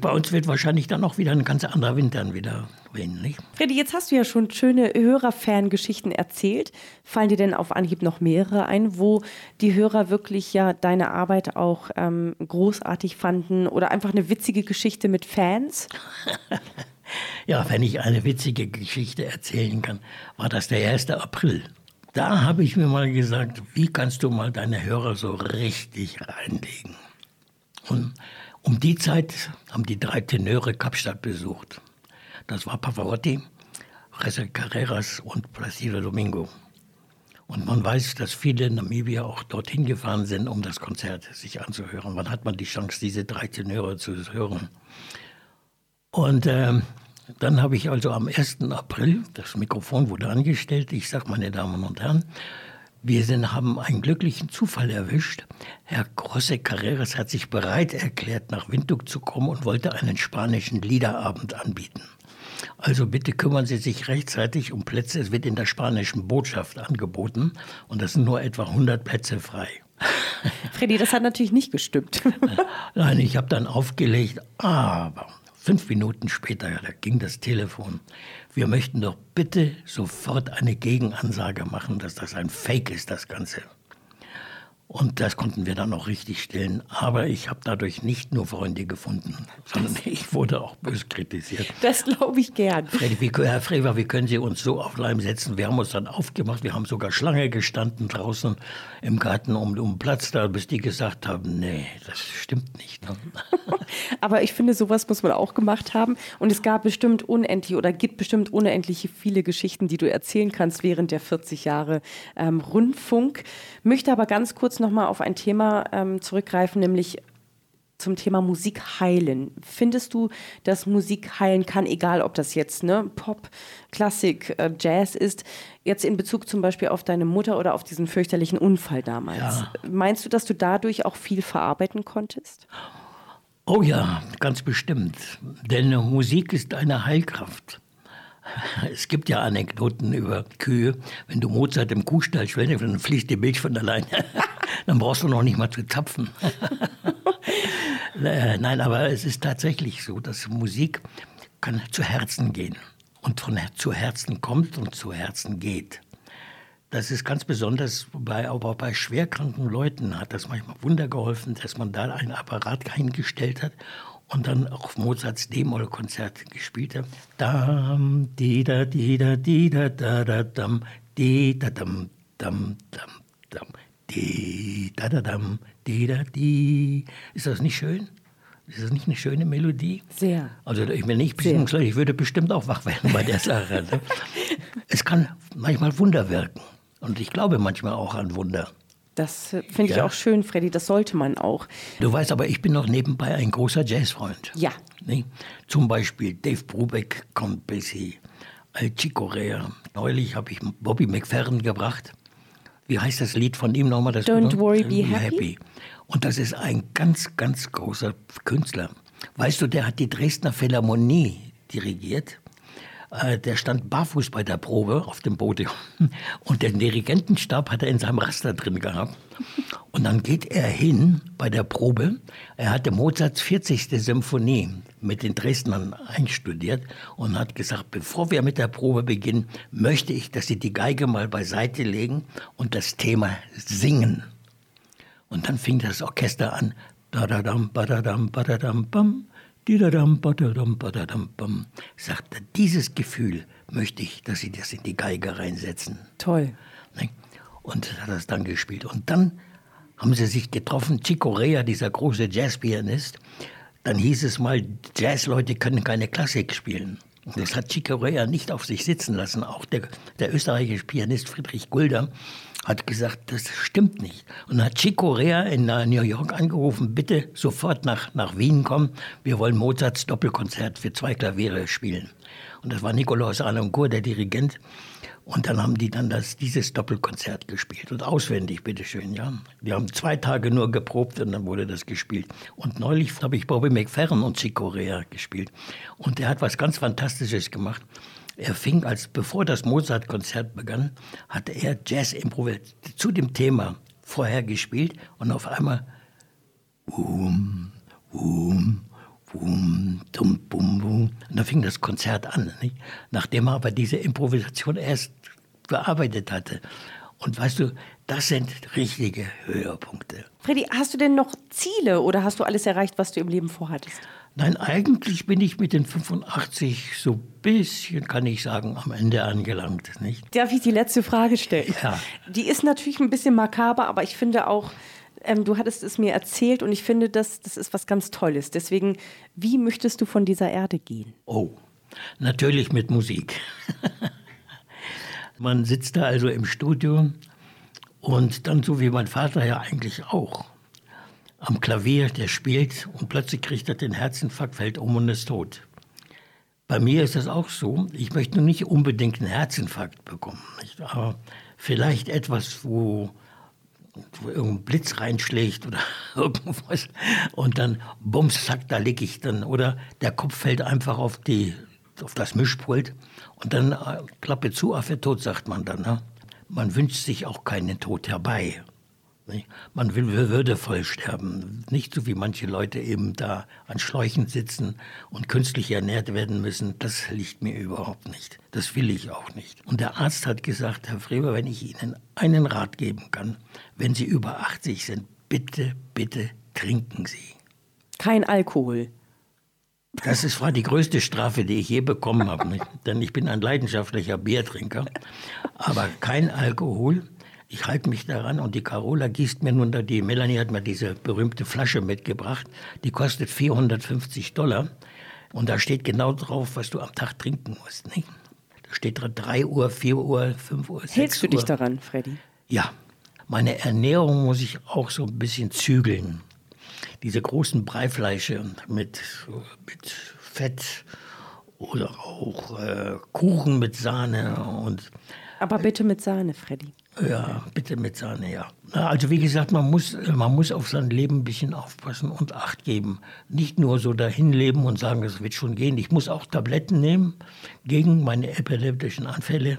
bei uns wird wahrscheinlich dann auch wieder ein ganz anderer Winter wieder wehen, nicht? Freddy, jetzt hast du ja schon schöne Hörerfan-Geschichten erzählt. Fallen dir denn auf Anhieb noch mehrere ein, wo die Hörer wirklich ja deine Arbeit auch ähm, großartig fanden oder einfach eine witzige Geschichte mit Fans? ja, wenn ich eine witzige Geschichte erzählen kann, war das der 1. April. Da habe ich mir mal gesagt, wie kannst du mal deine Hörer so richtig reinlegen? Und um die Zeit haben die drei Tenöre Kapstadt besucht. Das war Pavarotti, Reza Carreras und Placido Domingo. Und man weiß, dass viele Namibier auch dorthin gefahren sind, um das Konzert sich anzuhören. Wann hat man die Chance, diese drei Tenöre zu hören? Und äh, dann habe ich also am 1. April, das Mikrofon wurde angestellt, ich sage, meine Damen und Herren, wir sind, haben einen glücklichen Zufall erwischt. Herr José Carreras hat sich bereit erklärt, nach Windhoek zu kommen und wollte einen spanischen Liederabend anbieten. Also bitte kümmern Sie sich rechtzeitig um Plätze. Es wird in der spanischen Botschaft angeboten und das sind nur etwa 100 Plätze frei. Freddy, das hat natürlich nicht gestimmt. Nein, ich habe dann aufgelegt, aber fünf Minuten später da ging das Telefon wir möchten doch bitte sofort eine Gegenansage machen, dass das ein Fake ist, das Ganze. Und das konnten wir dann auch richtig stellen. Aber ich habe dadurch nicht nur Freunde gefunden, sondern ich wurde auch bös kritisiert. Das glaube ich gern. Freddy, wie, Herr Frewer, wie können Sie uns so auf Leim setzen? Wir haben uns dann aufgemacht. Wir haben sogar Schlange gestanden draußen im Garten um, um Platz da, bis die gesagt haben, nee, das stimmt nicht. Ne? Aber ich finde, sowas muss man auch gemacht haben. Und es gab bestimmt unendlich oder gibt bestimmt unendlich viele Geschichten, die du erzählen kannst während der 40 Jahre ähm, Rundfunk. Möchte aber ganz kurz noch mal auf ein Thema ähm, zurückgreifen, nämlich zum Thema Musik heilen. Findest du, dass Musik heilen kann, egal ob das jetzt ne, Pop, Klassik, äh, Jazz ist, jetzt in Bezug zum Beispiel auf deine Mutter oder auf diesen fürchterlichen Unfall damals? Ja. Meinst du, dass du dadurch auch viel verarbeiten konntest? Oh ja, ganz bestimmt. Denn Musik ist eine Heilkraft. Es gibt ja Anekdoten über Kühe. Wenn du Mozart im Kuhstall schwellst, dann fließt die Milch von alleine. dann brauchst du noch nicht mal zu zapfen. Äh, nein, aber es ist tatsächlich so, dass Musik kann zu Herzen gehen und von zu Herzen kommt und zu Herzen geht. Das ist ganz besonders bei, aber bei schwerkranken Leuten hat das manchmal Wunder geholfen, dass man da einen Apparat eingestellt hat und dann auf Mozarts D-Moll-Konzert gespielt hat. Dam, di da, di da, di da, da, da, dam, di da, dam, dam, dam, dam, di da, da, dam, di da, di. Ist das nicht schön? Ist das nicht eine schöne Melodie? Sehr. Also ich bin nicht beziehungsweise ich würde bestimmt auch wach werden bei der Sache. Ne? es kann manchmal Wunder wirken. Und ich glaube manchmal auch an Wunder. Das finde ich Ja. auch schön, Freddy. Das sollte man auch. Du weißt aber, ich bin noch nebenbei ein großer Jazzfreund. Ja. Ne? Zum Beispiel Dave Brubeck, Count Basie, Al Chico Rea. Neulich habe ich Bobby McFerrin gebracht. Wie heißt das Lied von ihm nochmal? Das Don't worry, be happy. Und das ist ein ganz, ganz großer Künstler. Weißt du, der hat die Dresdner Philharmonie dirigiert. Äh, Der stand barfuß bei der Probe auf dem Podium. Und den Dirigentenstab hat er in seinem Raster drin gehabt. Und dann geht er hin bei der Probe. Er hatte Mozarts 40. Symphonie mit den Dresdnern einstudiert und hat gesagt, bevor wir mit der Probe beginnen, möchte ich, dass Sie die Geige mal beiseite legen und das Thema singen. Und dann fing das Orchester an. Da-da-dam, ba-da-dam, ba-da-dam, bam. Sagte, dieses Gefühl möchte ich, dass Sie das in die Geige reinsetzen. Toll. Ne? Und hat das dann gespielt. Und dann haben sie sich getroffen, Chico Rea, dieser große Jazzpianist. Dann hieß es mal, Jazzleute können keine Klassik spielen. Das hat Chico Rea nicht auf sich sitzen lassen. Auch der, der österreichische Pianist Friedrich Gulder hat gesagt, das stimmt nicht. Und hat Chico Rea in New York angerufen, bitte sofort nach, nach Wien kommen. Wir wollen Mozarts Doppelkonzert für zwei Klaviere spielen. Und das war Nikolaus Alencourt, der Dirigent. Und dann haben die dann das, dieses Doppelkonzert gespielt. Und auswendig, bitteschön, ja. Die haben zwei Tage nur geprobt und dann wurde das gespielt. Und neulich habe ich Bobby McFerrin und Chico Rea gespielt. Und der hat was ganz Fantastisches gemacht. Er fing, als bevor das Mozart-Konzert begann, hatte er Jazz zu dem Thema vorher gespielt und auf einmal Boom, boom, boom, dum, bum, bum. Und da fing das Konzert an. Nicht? Nachdem er aber diese Improvisation erst bearbeitet hatte. Und weißt du, das sind richtige Höhepunkte. Freddy, hast du denn noch Ziele oder hast du alles erreicht, was du im Leben vorhattest? Nein, eigentlich bin ich mit den 85 so ein bisschen, kann ich sagen, am Ende angelangt. Nicht? Darf ich die letzte Frage stellen? Ja. Die ist natürlich ein bisschen makaber, aber ich finde auch, ähm, du hattest es mir erzählt und ich finde, das, das ist was ganz Tolles. Deswegen, wie möchtest du von dieser Erde gehen? Oh, natürlich mit Musik. Man sitzt da also im Studio und dann so wie mein Vater ja eigentlich auch. Am Klavier, der spielt und plötzlich kriegt er den Herzinfarkt, fällt um und ist tot. Bei mir ist das auch so. Ich möchte nur nicht unbedingt einen Herzinfarkt bekommen. Nicht? Aber vielleicht etwas, wo, wo irgendein Blitz reinschlägt oder irgendwas. Und dann, bums, zack, da lieg ich dann. Oder der Kopf fällt einfach auf, die, auf das Mischpult. Und dann äh, Klappe zu, Affe tot, sagt man dann. Ne? Man wünscht sich auch keinen Tod herbei. Man will würdevoll sterben. Nicht so wie manche Leute eben da an Schläuchen sitzen und künstlich ernährt werden müssen. Das liegt mir überhaupt nicht. Das will ich auch nicht. Und der Arzt hat gesagt, Herr Freber, wenn ich Ihnen einen Rat geben kann, wenn Sie über 80 sind, bitte, bitte trinken Sie. Kein Alkohol. Das ist, war die größte Strafe, die ich je bekommen habe. Denn ich bin ein leidenschaftlicher Biertrinker. Aber kein Alkohol. Ich halte mich daran und die Carola gießt mir nun da, die Melanie hat mir diese berühmte Flasche mitgebracht. Die kostet 450 Dollar. Und da steht genau drauf, was du am Tag trinken musst. Nicht? Da steht dran 3 Uhr, 4 Uhr, 5 Uhr, 6 Hältst du Uhr. dich daran, Freddy? Ja, meine Ernährung muss ich auch so ein bisschen zügeln. diese großen Breifleische mit, mit Fett oder auch äh, Kuchen mit Sahne und aber bitte mit Sahne, Freddy. Ja, bitte mit Sahne, ja. Also wie gesagt, man muss, man muss auf sein Leben ein bisschen aufpassen und Acht geben. Nicht nur so dahin leben und sagen, es wird schon gehen. Ich muss auch Tabletten nehmen gegen meine epileptischen Anfälle.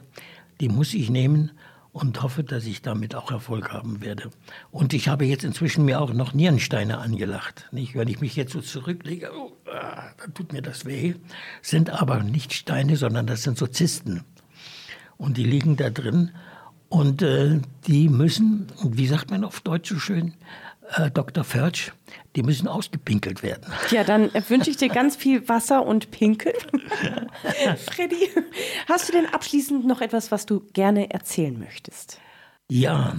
Die muss ich nehmen und hoffe, dass ich damit auch Erfolg haben werde. Und ich habe jetzt inzwischen mir auch noch Nierensteine angelacht. Nicht? Wenn ich mich jetzt so zurücklege, oh, ah, dann tut mir das weh. Sind aber nicht Steine, sondern das sind so Zysten. Und die liegen da drin. Und äh, die müssen, wie sagt man auf Deutsch so schön, äh, Dr. Förtsch, die müssen ausgepinkelt werden. Ja, dann wünsche ich dir ganz viel Wasser und Pinkel. Freddy, hast du denn abschließend noch etwas, was du gerne erzählen möchtest? Ja,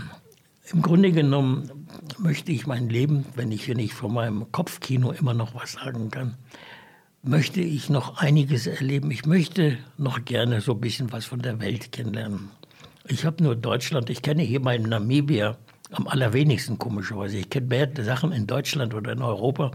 im Grunde genommen möchte ich mein Leben, wenn ich hier nicht von meinem Kopfkino immer noch was sagen kann, möchte ich noch einiges erleben. Ich möchte noch gerne so ein bisschen was von der Welt kennenlernen. Ich habe nur Deutschland, ich kenne hier mal Namibia am allerwenigsten komischerweise. Ich kenne mehr Sachen in Deutschland oder in Europa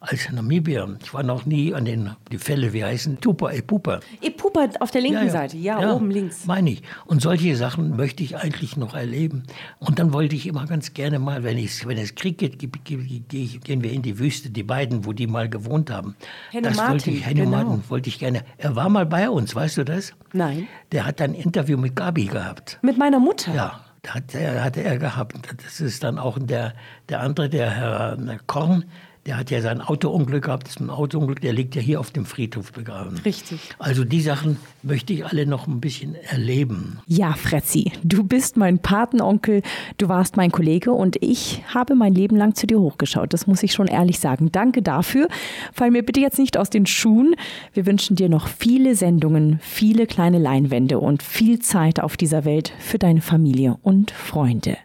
als Namibia. Ich war noch nie an den die Fälle, wie heißen Tupa Epupa. Epupa auf der linken ja, ja. Seite, ja, ja, oben links. Meine ich. Und solche Sachen möchte ich eigentlich noch erleben. Und dann wollte ich immer ganz gerne mal, wenn, ich, wenn es Krieg geht, gehen wir in die Wüste, die beiden, wo die mal gewohnt haben. Henne das Martin, wollte ich, Henne genau. Martin wollte ich gerne. Er war mal bei uns, weißt du das? Nein. Der hat ein Interview mit Gabi gehabt. Mit meiner Mutter? Ja. Hat er, hatte er gehabt. Das ist dann auch der, der andere, der Herr Korn, der hat ja sein Autounglück gehabt, das ist ein Autounglück, der liegt ja hier auf dem Friedhof begraben. Richtig. Also die Sachen möchte ich alle noch ein bisschen erleben. Ja, Fretzi, du bist mein Patenonkel, du warst mein Kollege und ich habe mein Leben lang zu dir hochgeschaut. Das muss ich schon ehrlich sagen. Danke dafür. Fall mir bitte jetzt nicht aus den Schuhen. Wir wünschen dir noch viele Sendungen, viele kleine Leinwände und viel Zeit auf dieser Welt für deine Familie und Freunde.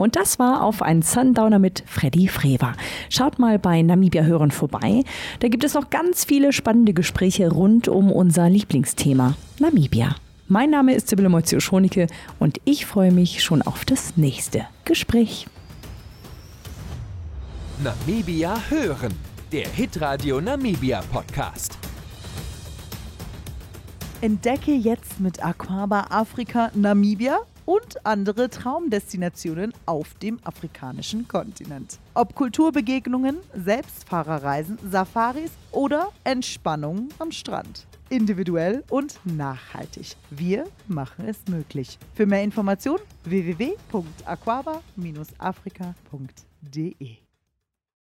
Und das war auf ein Sundowner mit Freddy Frewer. Schaut mal bei Namibia Hören vorbei. Da gibt es noch ganz viele spannende Gespräche rund um unser Lieblingsthema Namibia. Mein Name ist Sibylle Moizio-Schonike und ich freue mich schon auf das nächste Gespräch. Namibia Hören, der Hitradio Namibia Podcast. Entdecke jetzt mit Aquaba Afrika Namibia und andere Traumdestinationen auf dem afrikanischen Kontinent. Ob Kulturbegegnungen, Selbstfahrerreisen, Safaris oder Entspannung am Strand. Individuell und nachhaltig. Wir machen es möglich. Für mehr Informationen www.aquaba-afrika.de